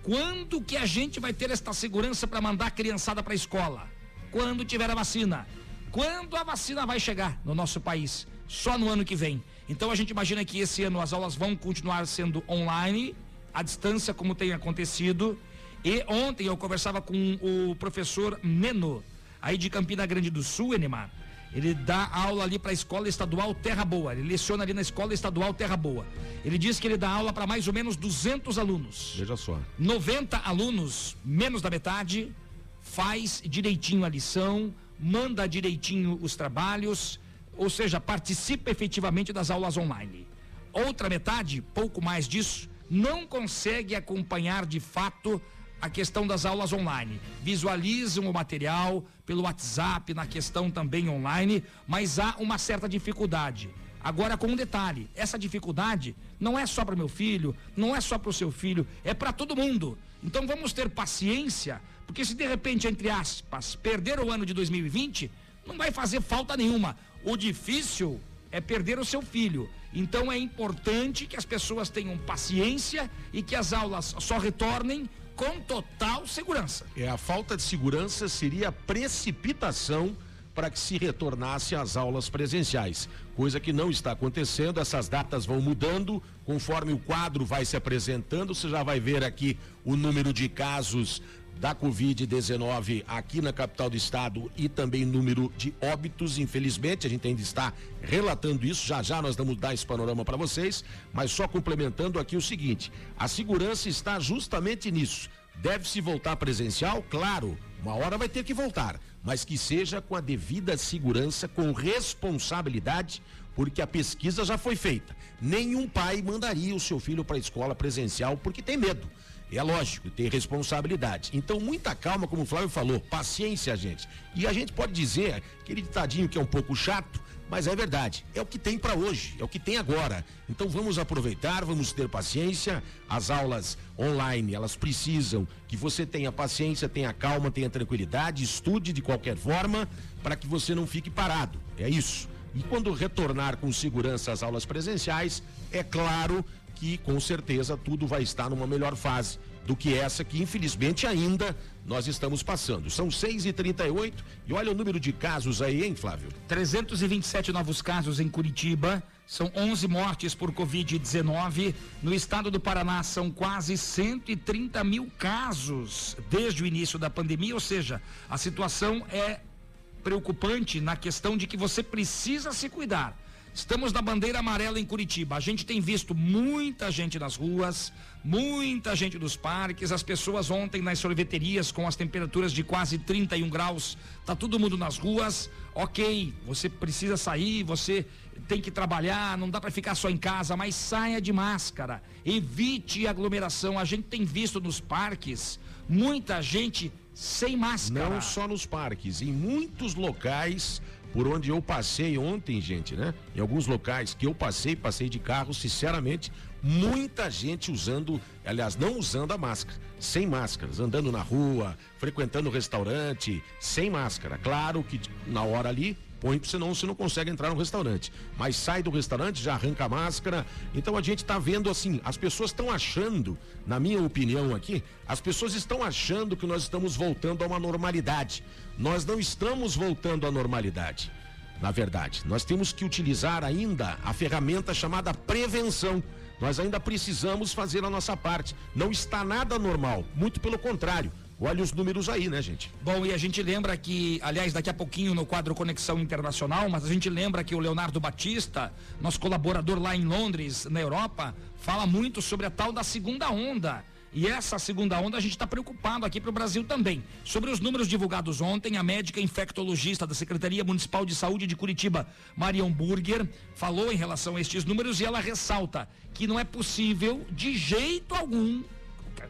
Quando que a gente vai ter esta segurança para mandar a criançada para a escola? Quando tiver a vacina. Quando a vacina vai chegar no nosso país? Só no ano que vem. Então a gente imagina que esse ano as aulas vão continuar sendo online, à distância, como tem acontecido. E ontem eu conversava com o professor Meno, aí de Campina Grande do Sul, Enemar. Ele dá aula ali para a escola estadual Terra Boa. Ele leciona ali na escola estadual Terra Boa. Ele diz que ele dá aula para mais ou menos 200 alunos. Veja só. 90 alunos, menos da metade, faz direitinho a lição, manda direitinho os trabalhos, ou seja, participa efetivamente das aulas online. Outra metade, pouco mais disso, não consegue acompanhar de fato a questão das aulas online. Visualizam o material pelo WhatsApp, na questão também online, mas há uma certa dificuldade. Agora, com um detalhe: essa dificuldade não é só para meu filho, não é só para o seu filho, é para todo mundo. Então vamos ter paciência, porque se de repente, entre aspas, perder o ano de 2020, não vai fazer falta nenhuma. O difícil é perder o seu filho. Então é importante que as pessoas tenham paciência e que as aulas só retornem com total segurança. É a falta de segurança seria precipitação para que se retornasse às aulas presenciais, coisa que não está acontecendo. Essas datas vão mudando conforme o quadro vai se apresentando. Você já vai ver aqui o número de casos da Covid-19 aqui na capital do estado e também número de óbitos, infelizmente, a gente ainda está relatando isso, já já nós vamos dar esse panorama para vocês, mas só complementando aqui o seguinte: a segurança está justamente nisso. Deve-se voltar presencial? Claro, uma hora vai ter que voltar, mas que seja com a devida segurança, com responsabilidade, porque a pesquisa já foi feita. Nenhum pai mandaria o seu filho para a escola presencial porque tem medo. É lógico, tem responsabilidade. Então, muita calma, como o Flávio falou, paciência, gente. E a gente pode dizer, aquele ditadinho que é um pouco chato, mas é verdade. É o que tem para hoje, é o que tem agora. Então vamos aproveitar, vamos ter paciência. As aulas online, elas precisam que você tenha paciência, tenha calma, tenha tranquilidade, estude de qualquer forma para que você não fique parado. É isso. E quando retornar com segurança às aulas presenciais, é claro que com certeza tudo vai estar numa melhor fase do que essa que infelizmente ainda nós estamos passando. São 6 e 38 e olha o número de casos aí, hein, Flávio? 327 novos casos em Curitiba. São 11 mortes por Covid-19. No estado do Paraná, são quase 130 mil casos desde o início da pandemia. Ou seja, a situação é preocupante na questão de que você precisa se cuidar. Estamos na bandeira amarela em Curitiba. A gente tem visto muita gente nas ruas, muita gente nos parques, as pessoas ontem nas sorveterias com as temperaturas de quase 31 graus. Tá todo mundo nas ruas. OK, você precisa sair, você tem que trabalhar, não dá para ficar só em casa, mas saia de máscara. Evite aglomeração. A gente tem visto nos parques muita gente sem máscara. Não só nos parques, em muitos locais por onde eu passei ontem, gente, né? Em alguns locais que eu passei, passei de carro, sinceramente, muita gente usando, aliás, não usando a máscara, sem máscaras, andando na rua, frequentando restaurante, sem máscara. Claro que na hora ali põe, senão você não consegue entrar no restaurante. Mas sai do restaurante, já arranca a máscara. Então a gente está vendo assim, as pessoas estão achando, na minha opinião aqui, as pessoas estão achando que nós estamos voltando a uma normalidade. Nós não estamos voltando à normalidade. Na verdade, nós temos que utilizar ainda a ferramenta chamada prevenção. Nós ainda precisamos fazer a nossa parte. Não está nada normal, muito pelo contrário. Olha os números aí, né, gente? Bom, e a gente lembra que, aliás, daqui a pouquinho no quadro Conexão Internacional, mas a gente lembra que o Leonardo Batista, nosso colaborador lá em Londres, na Europa, fala muito sobre a tal da segunda onda. E essa segunda onda a gente está preocupado aqui para o Brasil também. Sobre os números divulgados ontem, a médica infectologista da Secretaria Municipal de Saúde de Curitiba, Marion Burger, falou em relação a estes números e ela ressalta que não é possível, de jeito algum,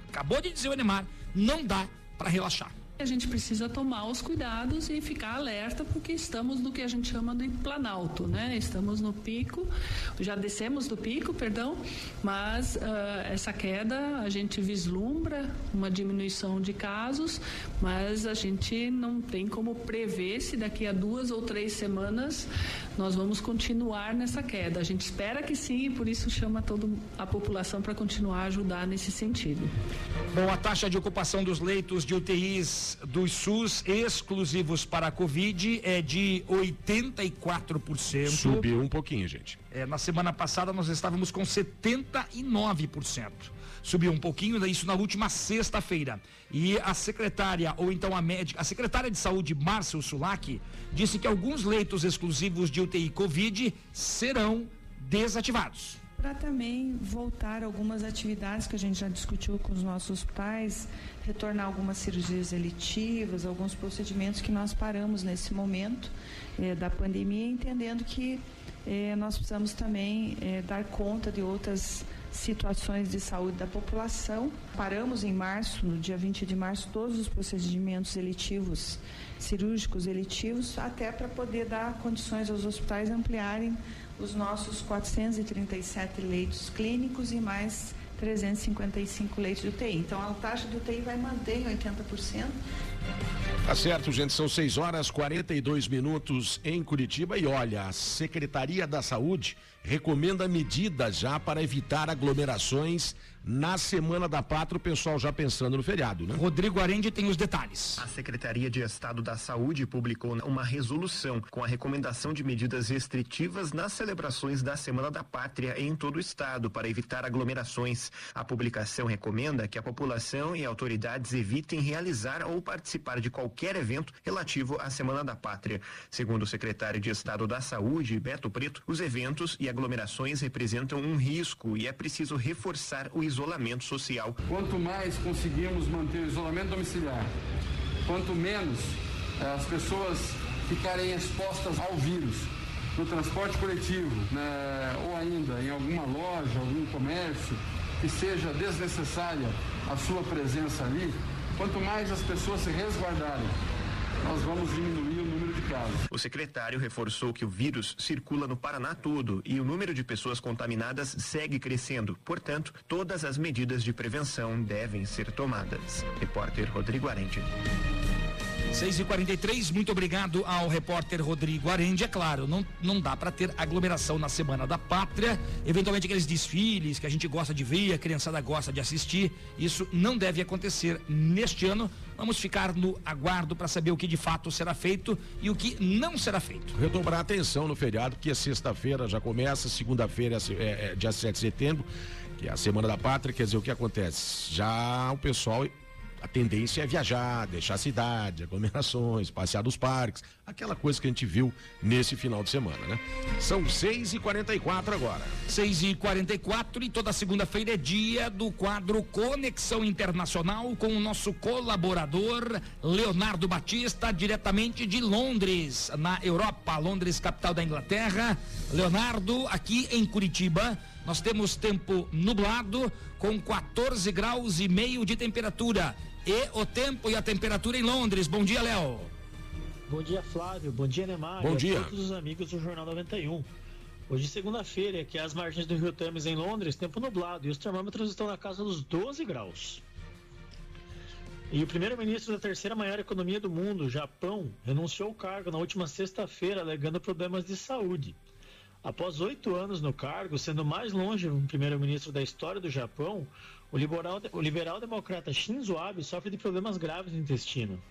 acabou de dizer o Enemar, não dá para relaxar. A gente precisa tomar os cuidados e ficar alerta porque estamos no que a gente chama de planalto, né? Estamos no pico, já descemos do pico, perdão, mas uh, essa queda a gente vislumbra uma diminuição de casos, mas a gente não tem como prever se daqui a duas ou três semanas nós vamos continuar nessa queda. A gente espera que sim e por isso chama toda a população para continuar a ajudar nesse sentido. Bom, a taxa de ocupação dos leitos de UTIs dos SUS exclusivos para a Covid é de 84%. Subiu um pouquinho, gente. É, na semana passada nós estávamos com 79%. Subiu um pouquinho, isso na última sexta-feira. E a secretária, ou então a médica, a secretária de saúde, Márcia Sulac, disse que alguns leitos exclusivos de UTI Covid serão desativados para também voltar algumas atividades que a gente já discutiu com os nossos hospitais, retornar algumas cirurgias eletivas, alguns procedimentos que nós paramos nesse momento eh, da pandemia, entendendo que eh, nós precisamos também eh, dar conta de outras situações de saúde da população. Paramos em março, no dia 20 de março, todos os procedimentos eletivos, cirúrgicos eletivos, até para poder dar condições aos hospitais ampliarem os nossos 437 leitos clínicos e mais 355 leitos de UTI. Então a taxa de UTI vai manter em 80%. Tá certo, gente. São 6 horas 42 minutos em Curitiba. E olha, a Secretaria da Saúde recomenda medidas já para evitar aglomerações na Semana da Pátria, o pessoal já pensando no feriado, né? Rodrigo Arende tem os detalhes. A Secretaria de Estado da Saúde publicou uma resolução com a recomendação de medidas restritivas nas celebrações da Semana da Pátria em todo o estado para evitar aglomerações. A publicação recomenda que a população e autoridades evitem realizar ou participar de qualquer evento relativo à Semana da Pátria. Segundo o secretário de Estado da Saúde, Beto Preto, os eventos e aglomerações representam um risco e é preciso reforçar o isolamento social. Quanto mais conseguimos manter o isolamento domiciliar, quanto menos eh, as pessoas ficarem expostas ao vírus no transporte coletivo, né, ou ainda em alguma loja, algum comércio, que seja desnecessária a sua presença ali, quanto mais as pessoas se resguardarem, nós vamos diminuir casos. O secretário reforçou que o vírus circula no Paraná todo e o número de pessoas contaminadas segue crescendo. Portanto, todas as medidas de prevenção devem ser tomadas. Repórter Rodrigo Arente. 6 e 43 muito obrigado ao repórter Rodrigo Arende. É claro, não, não dá para ter aglomeração na Semana da Pátria. Eventualmente, aqueles desfiles que a gente gosta de ver, a criançada gosta de assistir. Isso não deve acontecer neste ano. Vamos ficar no aguardo para saber o que de fato será feito e o que não será feito. Redobrar atenção no feriado, que é sexta-feira, já começa, segunda-feira, é, é, dia 7 de setembro, que é a Semana da Pátria. Quer dizer, o que acontece? Já o pessoal a tendência é viajar, deixar a cidade, aglomerações, passear nos parques, aquela coisa que a gente viu nesse final de semana, né? São 6 e 44 agora. 6 e 44 e toda segunda-feira é dia do quadro Conexão Internacional com o nosso colaborador Leonardo Batista, diretamente de Londres, na Europa, Londres, capital da Inglaterra. Leonardo, aqui em Curitiba, nós temos tempo nublado com 14 graus e meio de temperatura. E o tempo e a temperatura em Londres. Bom dia, Léo. Bom dia, Flávio. Bom dia, Neymar. Bom dia. a todos os amigos do Jornal 91. Hoje, segunda-feira, aqui às margens do Rio Thames, em Londres, tempo nublado e os termômetros estão na casa dos 12 graus. E o primeiro-ministro da terceira maior economia do mundo, Japão, renunciou ao cargo na última sexta-feira, alegando problemas de saúde. Após oito anos no cargo, sendo mais longe um primeiro-ministro da história do Japão, o liberal, o liberal democrata Shinzo Abe sofre de problemas graves no intestino.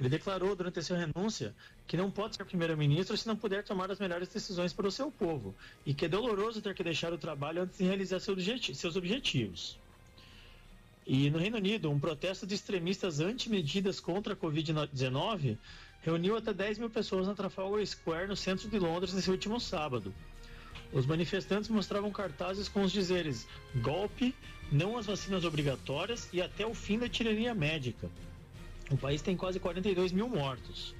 Ele declarou durante a sua renúncia que não pode ser primeiro-ministro se não puder tomar as melhores decisões para o seu povo e que é doloroso ter que deixar o trabalho antes de realizar seus objetivos. E no Reino Unido, um protesto de extremistas anti-medidas contra a Covid-19 reuniu até 10 mil pessoas na Trafalgar Square, no centro de Londres, nesse último sábado. Os manifestantes mostravam cartazes com os dizeres golpe, não às vacinas obrigatórias e até o fim da tirania médica. O país tem quase 42 mil mortos.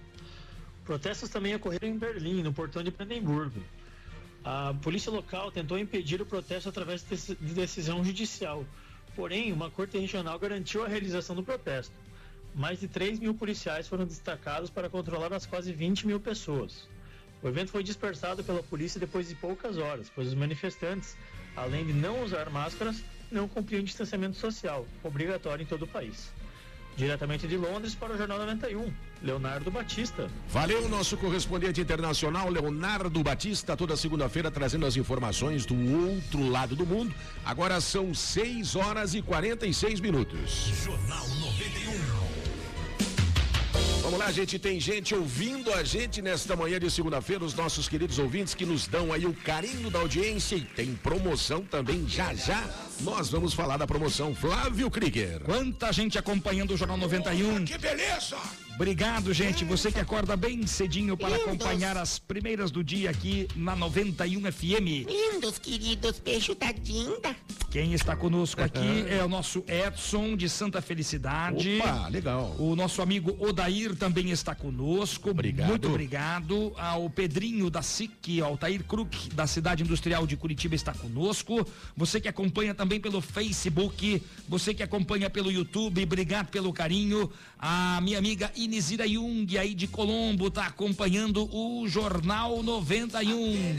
Protestos também ocorreram em Berlim, no portão de Brandemburgo. A polícia local tentou impedir o protesto através de decisão judicial, porém, uma corte regional garantiu a realização do protesto mais de 3 mil policiais foram destacados para controlar as quase 20 mil pessoas. O evento foi dispersado pela polícia depois de poucas horas, pois os manifestantes, além de não usar máscaras, não cumpriam distanciamento social, obrigatório em todo o país. Diretamente de Londres para o Jornal 91, Leonardo Batista. Valeu, nosso correspondente internacional, Leonardo Batista, toda segunda-feira trazendo as informações do outro lado do mundo. Agora são 6 horas e 46 minutos. Jornal 91. Vamos lá, gente. Tem gente ouvindo a gente nesta manhã de segunda-feira, os nossos queridos ouvintes que nos dão aí o carinho da audiência e tem promoção também já já. Nós vamos falar da promoção Flávio Krieger. Quanta gente acompanhando o Jornal 91. Que beleza! Obrigado, gente. Você que acorda bem cedinho para Lindos. acompanhar as primeiras do dia aqui na 91 FM. Lindos, queridos, beijo da Dinda. Quem está conosco aqui <laughs> é o nosso Edson de Santa Felicidade. Opa, legal. O nosso amigo Odair também está conosco. Obrigado. Muito obrigado. Ao Pedrinho da SIC, Altair Kruk, da Cidade Industrial de Curitiba, está conosco. Você que acompanha também pelo Facebook, você que acompanha pelo YouTube, obrigado pelo carinho. A minha amiga Inesira Jung, aí de Colombo, está acompanhando o Jornal 91.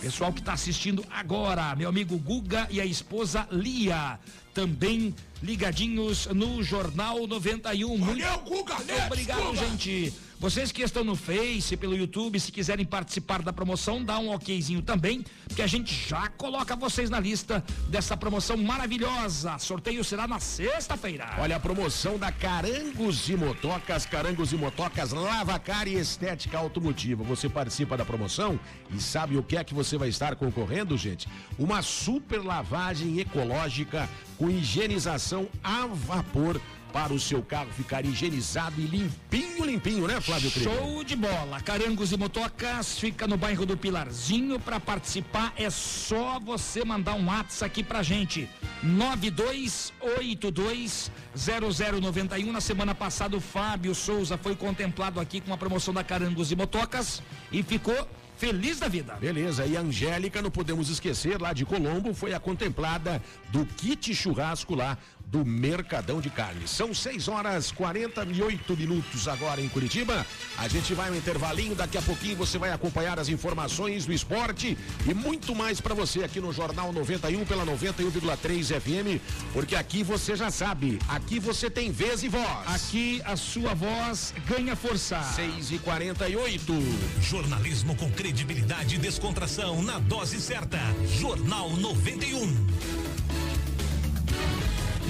Pessoal que está assistindo agora, meu amigo Guga e a esposa Lia, também ligadinhos no Jornal 91. Muito Valeu, Guga, obrigado, Guga. gente. Vocês que estão no Face, pelo YouTube, se quiserem participar da promoção, dá um okzinho também, porque a gente já coloca vocês na lista dessa promoção maravilhosa. Sorteio será na sexta-feira. Olha a promoção da Carangos e Motocas, Carangos e Motocas, Lavacar e Estética Automotiva. Você participa da promoção e sabe o que é que você vai estar concorrendo, gente? Uma super lavagem ecológica com higienização a vapor para o seu carro ficar higienizado e limpinho, limpinho, né, Flávio? Show de bola. Carangos e Motocas fica no bairro do Pilarzinho. Para participar é só você mandar um WhatsApp aqui pra gente. 92820091. Na semana passada o Fábio Souza foi contemplado aqui com a promoção da Carangos e Motocas e ficou feliz da vida. Beleza, e a Angélica, não podemos esquecer, lá de Colombo, foi a contemplada do kit churrasco lá do Mercadão de Carnes. São 6 horas 48 minutos agora em Curitiba. A gente vai um intervalinho, daqui a pouquinho você vai acompanhar as informações do esporte e muito mais para você aqui no Jornal 91 pela 91,3 FM, porque aqui você já sabe, aqui você tem vez e voz. Aqui a sua voz ganha força. 6 e 48 Jornalismo com credibilidade e descontração na dose certa. Jornal 91.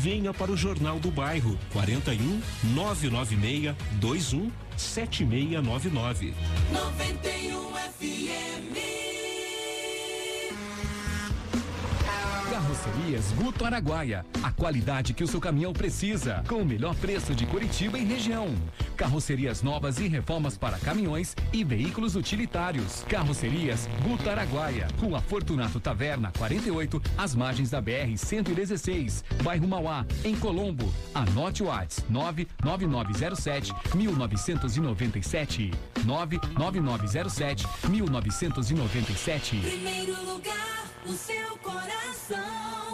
Venha para o Jornal do Bairro 41 996 21 7699. 91 FM. Carrocerias Guto Araguaia. A qualidade que o seu caminhão precisa. Com o melhor preço de Curitiba e região. Carrocerias novas e reformas para caminhões e veículos utilitários. Carrocerias Araguaia. Rua Fortunato Taverna, 48, às margens da BR 116, bairro Mauá, em Colombo. Anote o WhatsApp 99907 1997. 99907 1997. Primeiro lugar, o seu coração.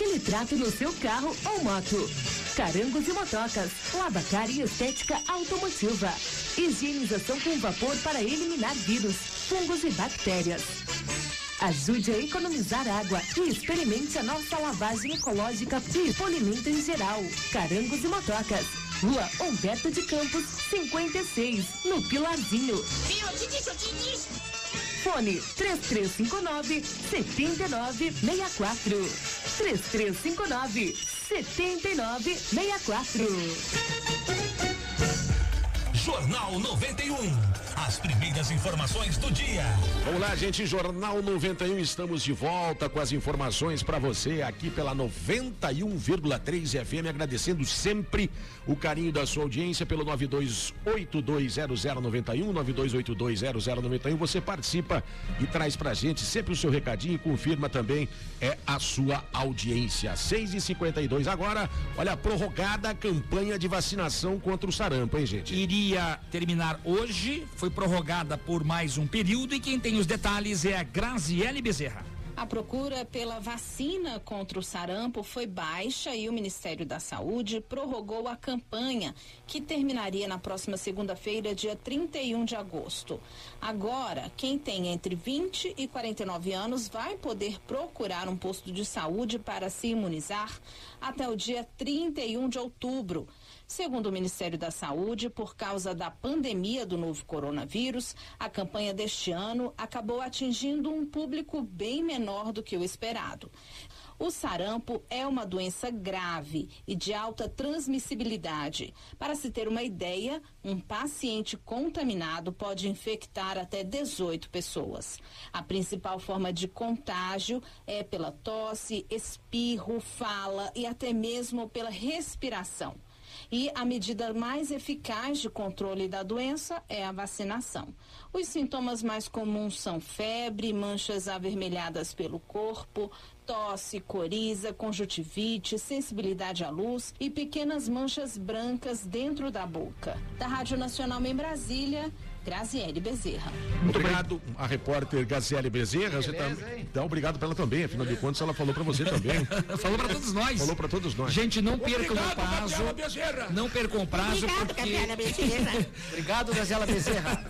aquele trato no seu carro ou moto? Carangos e motocas, lavacar e estética automotiva. Higienização com vapor para eliminar vírus, fungos e bactérias. Ajude a economizar água e experimente a nossa lavagem ecológica e polimento em geral. Carangos e motocas. Rua Humberto de Campos, 56, no Pilarzinho. Viu? Eu te disse, eu te disse. Fone 3359 7964. 3359 7964. Jornal 91. As primeiras informações do dia. Vamos lá, gente. Jornal 91. Estamos de volta com as informações para você aqui pela 91,3 FM. Agradecendo sempre o carinho da sua audiência pelo 92820091, 92820091. Você participa e traz pra gente sempre o seu recadinho e confirma também é a sua audiência. 6 e 52 agora. Olha, prorrogada a campanha de vacinação contra o sarampo, hein, gente? Iria terminar hoje, foi prorrogada por mais um período e quem tem os detalhes é a Graziele Bezerra. A procura pela vacina contra o sarampo foi baixa e o Ministério da Saúde prorrogou a campanha, que terminaria na próxima segunda-feira, dia 31 de agosto. Agora, quem tem entre 20 e 49 anos vai poder procurar um posto de saúde para se imunizar até o dia 31 de outubro. Segundo o Ministério da Saúde, por causa da pandemia do novo coronavírus, a campanha deste ano acabou atingindo um público bem menor do que o esperado. O sarampo é uma doença grave e de alta transmissibilidade. Para se ter uma ideia, um paciente contaminado pode infectar até 18 pessoas. A principal forma de contágio é pela tosse, espirro, fala e até mesmo pela respiração. E a medida mais eficaz de controle da doença é a vacinação. Os sintomas mais comuns são febre, manchas avermelhadas pelo corpo, tosse, coriza, conjuntivite, sensibilidade à luz e pequenas manchas brancas dentro da boca. Da Rádio Nacional em Brasília, Graziele Bezerra. Muito obrigado, a repórter Gaziele Bezerra. Você tá, então, obrigado pra ela também. Afinal de contas, ela falou pra você também. <laughs> Falou pra todos nós. Falou pra todos nós. Gente, não percam o prazo. Não percam o prazo, Obrigado, porque. Gabriela Bezerra. <laughs> Obrigado, Gazela Bezerra.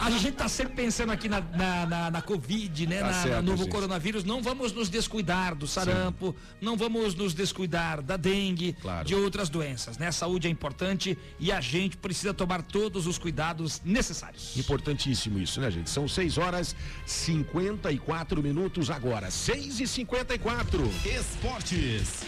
A gente tá sempre pensando aqui na, na, na- na Covid, né? Tá na, certo, no novo gente. coronavírus. Não vamos nos descuidar do sarampo, não vamos nos descuidar da dengue, Claro. de outras doenças, né? A saúde é importante e a gente precisa tomar todos os cuidados necessários. Importantíssimo isso, né, gente? São 6 horas 54 minutos agora. 6 e 54 Esportes.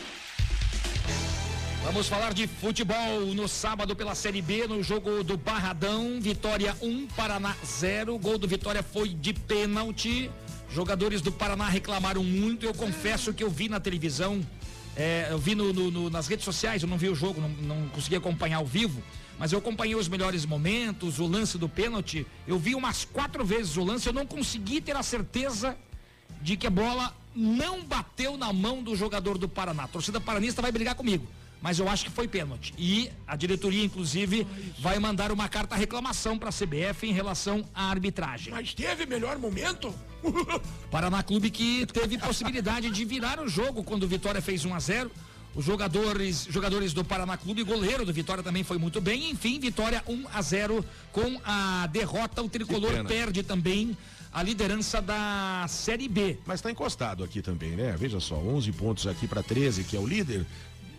Vamos falar de futebol no sábado pela Série B, no jogo do Barradão. Vitória 1, Paraná 0. Gol do Vitória foi de pênalti. Jogadores do Paraná reclamaram muito. Eu confesso que eu vi na televisão, é, eu vi no- no- no- nas redes sociais, eu não vi o jogo, não, não consegui acompanhar ao vivo. Mas eu acompanhei os melhores momentos, o lance do pênalti. Eu vi umas quatro vezes o lance, eu não consegui ter a certeza de que a bola não bateu na mão do jogador do Paraná. A torcida paranista vai brigar comigo, mas eu acho que foi pênalti. E a diretoria, inclusive, vai mandar uma carta reclamação para a CBF em relação à arbitragem. Mas teve melhor momento? <laughs> Paraná Clube que teve possibilidade de virar o jogo quando o Vitória fez 1 a 0. Os jogadores, jogadores do Paraná Clube, goleiro do Vitória também foi muito bem. Enfim, Vitória 1 a 0 com a derrota. O tricolor perde também a liderança da Série B. Mas tá encostado aqui também, né? Veja só, 11 pontos aqui para 13, que é o líder.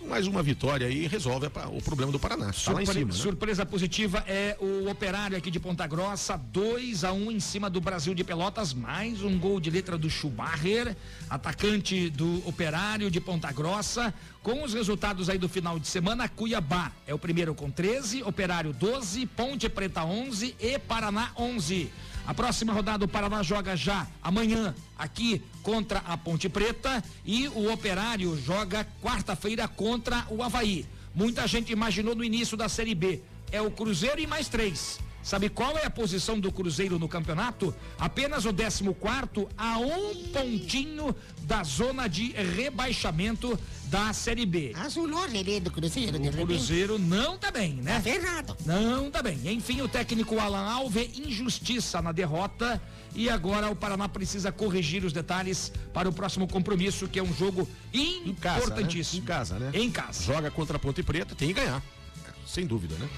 Mais uma vitória aí resolve a o problema do Paraná. Tá lá em Surpre- cima, né? Surpresa positiva é o operário aqui de Ponta Grossa, 2 a 1 em cima do Brasil de Pelotas, mais um gol de letra do Schumacher, atacante do operário de Ponta Grossa. Com os resultados aí do final de semana, Cuiabá é o primeiro com 13, Operário 12, Ponte Preta 11 e Paraná 11. A próxima rodada o Paraná joga já amanhã aqui contra a Ponte Preta e o Operário joga quarta-feira contra o Havaí. Muita gente imaginou no início da Série B. É o Cruzeiro e mais três. Sabe qual é a posição do Cruzeiro no campeonato? Apenas o 14 a um pontinho da zona de rebaixamento da Série B. Azulou a relé do Cruzeiro, de O. Cruzeiro não tá bem, né? Tá ferrado. Não tá bem. Enfim, o técnico Alan Al vê injustiça na derrota e agora o Paraná precisa corrigir os detalhes para o próximo compromisso, que é um jogo casa, importantíssimo. né? Em casa, né? Em casa. Joga contra a Ponte Preta, tem que ganhar. Sem dúvida, né?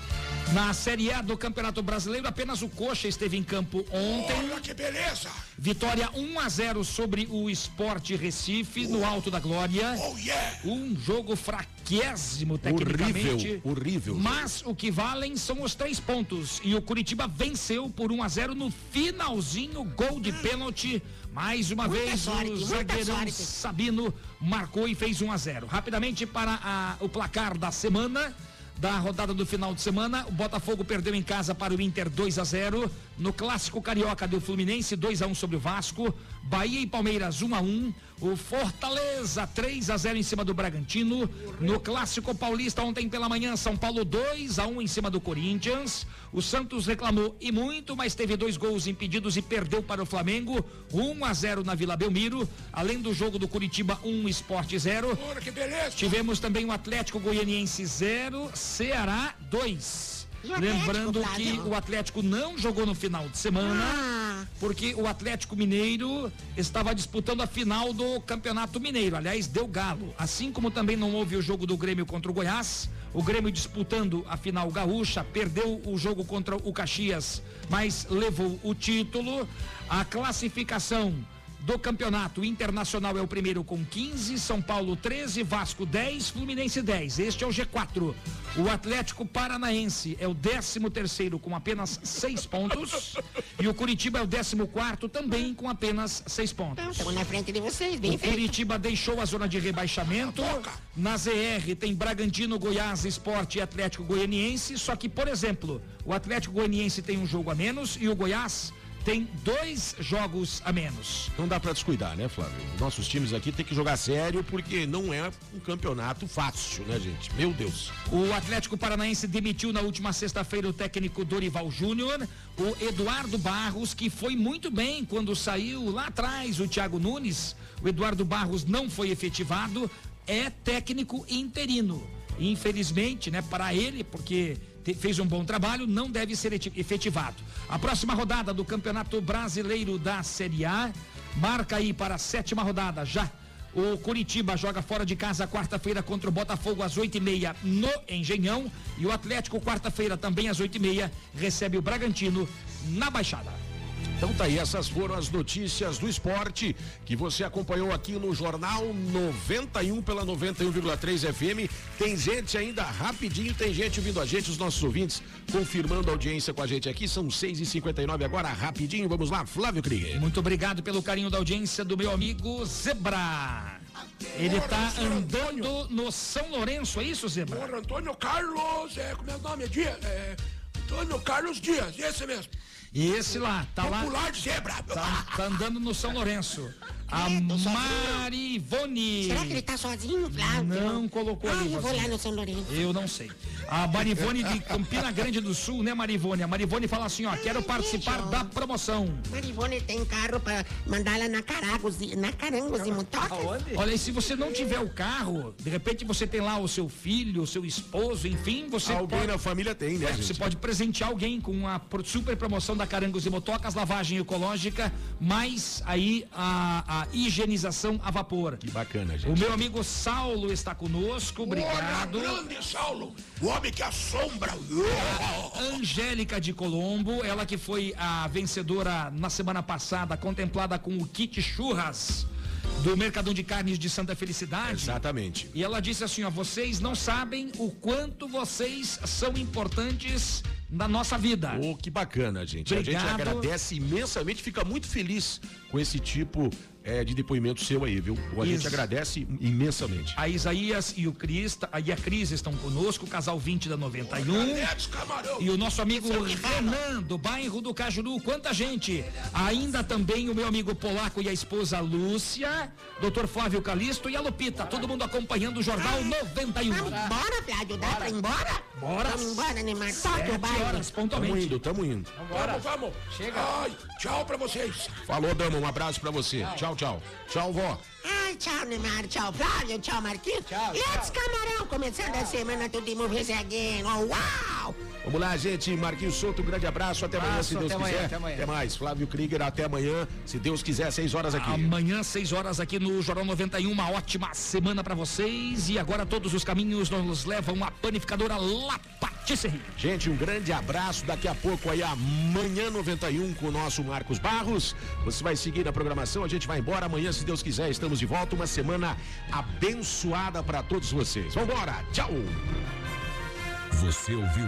Na Série A do Campeonato Brasileiro, apenas o Coxa esteve em campo ontem. Olha que beleza! Vitória 1 a 0 sobre o Esporte Recife, no Alto da Glória. Oh, yeah! Um jogo fraquésimo, tecnicamente. Horrível, horrível. Mas o que valem são os três pontos. E o Curitiba venceu por 1 a 0 no finalzinho, gol de pênalti. Mais uma Muita vez sorte, o zagueirão sorte. Sabino marcou e fez 1 a 0. Rapidamente para a- o placar da semana. Da rodada do final de semana, o Botafogo perdeu em casa para o Inter 2 a 0. No clássico carioca do Fluminense 2 a 1 sobre o Vasco. Bahia e Palmeiras 1 a 1. O Fortaleza 3 a 0 em cima do Bragantino. No clássico paulista ontem pela manhã, São Paulo 2 a 1 em cima do Corinthians. O Santos reclamou e muito, mas teve dois gols impedidos e perdeu para o Flamengo. 1 a 0 na Vila Belmiro. Além do jogo do Curitiba 1 Esporte 0. Olha que beleza! Tivemos também o Atlético Goianiense 0, Ceará 2. Atlético, Lembrando que o Atlético não jogou no final de semana, Ah. porque o Atlético Mineiro estava disputando a final do Campeonato Mineiro. Aliás, deu galo. Assim como também não houve o jogo do Grêmio contra o Goiás, o Grêmio disputando a final gaúcha, perdeu o jogo contra o Caxias, mas levou o título. A classificação do campeonato internacional é o primeiro com 15, São Paulo 13, Vasco 10, Fluminense 10. Este é o G4. O Atlético Paranaense é o 13 terceiro com apenas 6 pontos e o Curitiba é o 14 quarto também com apenas 6 pontos. Estamos na frente de vocês, bem O feito. Curitiba deixou a zona de rebaixamento. Na ZR tem Bragantino, Goiás, Esporte e Atlético Goianiense. Só que, por exemplo, o Atlético Goianiense tem um jogo a menos e o Goiás tem dois jogos a menos. Não dá pra descuidar, né, Flávio? Nossos times aqui tem que jogar sério porque não é um campeonato fácil, né, gente? Meu Deus. O Atlético Paranaense demitiu na última sexta-feira o técnico Dorival Júnior, o Eduardo Barros, que foi muito bem quando saiu lá atrás o Thiago Nunes. O Eduardo Barros não foi efetivado, é técnico interino. Infelizmente, né, para ele, porque fez um bom trabalho, não deve ser eti- efetivado. A próxima rodada do Campeonato Brasileiro da Série A marca aí para a sétima rodada já. O Curitiba joga fora de casa quarta-feira contra o Botafogo às oito e meia no Engenhão. E o Atlético, quarta-feira, também às oito e meia, recebe o Bragantino na Baixada. Então tá aí, essas foram as notícias do esporte que você acompanhou aqui no Jornal 91 pela 91,3 FM. Tem gente ainda rapidinho, tem gente ouvindo a gente, os nossos ouvintes confirmando a audiência com a gente aqui. São 6h59 agora, rapidinho. Vamos lá, Flávio Krieger. Muito obrigado pelo carinho da audiência do meu amigo Zebra. Ele tá andando no São Lourenço, é isso, Zebra? Porra, Antônio Carlos, é, como é o nome? Dias, é, Antônio Carlos Dias, esse mesmo. E esse lá, tá lá. Popular de zebra. Tá, tá andando no São Lourenço. A Marivone. Será que ele tá sozinho, Flávio? Não colocou ah, ali. eu vou você. lá no São Lourenço. Eu não sei. A Marivone de Campina Grande do Sul, né, Marivone? A Marivone fala assim, ó, quero participar da promoção. Marivone tem carro pra mandar lá na Caragos, e- na Carangos e Mutocas. Olha, e se você não tiver o carro, de repente você tem lá o seu filho, o seu esposo, enfim, você Alguém pode, na família tem, né, É, gente? Você pode presentear alguém com a pro- super promoção da Carangos e Motocas, lavagem ecológica, mais aí a, a higienização a vapor. Que bacana, gente. O meu amigo Saulo está conosco, obrigado. Porra, grande Saulo, o homem que assombra. Angélica de Colombo, ela que foi a vencedora na semana passada, contemplada com o kit churras do Mercadão de Carnes de Santa Felicidade. Exatamente. E ela disse assim, ó, vocês não sabem o quanto vocês são importantes na nossa vida. Oh, que bacana, gente. A Obrigado. gente agradece imensamente, fica muito feliz com esse tipo eh, de depoimento seu aí, viu? A gente Isso. agradece imensamente. A Isaías e o Cris, e a Cris estão conosco, casal 20 da 91. E o nosso amigo Renan, do bairro do Cajuru. Quanta gente! Ainda também o meu amigo Polaco e a esposa Lúcia, doutor Flávio Calisto e a Lupita. Todo mundo acompanhando o Jornal 91. Bora, Flávio, dá pra ir embora? Bora. Vamos embora, Neymar. Toque o baile. horas, Tamo pontualmente. indo, tamo indo. Vamos, vamos. Chega. Ai, tchau pra vocês. Falou, Dama, um abraço pra você. Tchau, tchau. Tchau, vó. Ai, tchau, Neymar. Tchau, Flávio. Tchau, Marquinhos. Tchau, Let's camarão. Começando a semana, tudo de movies again. Oh, uau! Vamos lá, gente. Marquinhos Souto, um grande abraço. Até amanhã, Abraço, se Deus até amanhã, quiser. até amanhã. mais. Flávio Krieger, até amanhã. Se Deus quiser, seis horas aqui. Amanhã, 6 horas aqui no Jornal 91, uma ótima semana pra vocês. E agora todos os caminhos nos levam à panificadora La Patisserie. Gente, um grande abraço. Daqui a pouco aí, amanhã 91 com o nosso Marcos Barros. Você vai seguir na programação, a gente vai embora. Amanhã, se Deus quiser, estamos de volta. Uma semana abençoada para todos vocês. Vambora, tchau! Você ouviu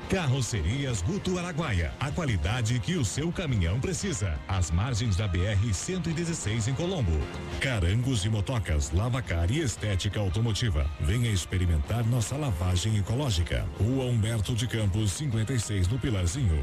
Carrocerias Guto Araguaia. A qualidade que o seu caminhão precisa. Às margens da BR-116 em Colombo. Carangos e motocas, lavacar e estética automotiva. Venha experimentar nossa lavagem ecológica. Rua Humberto de Campos, 56 no Pilarzinho.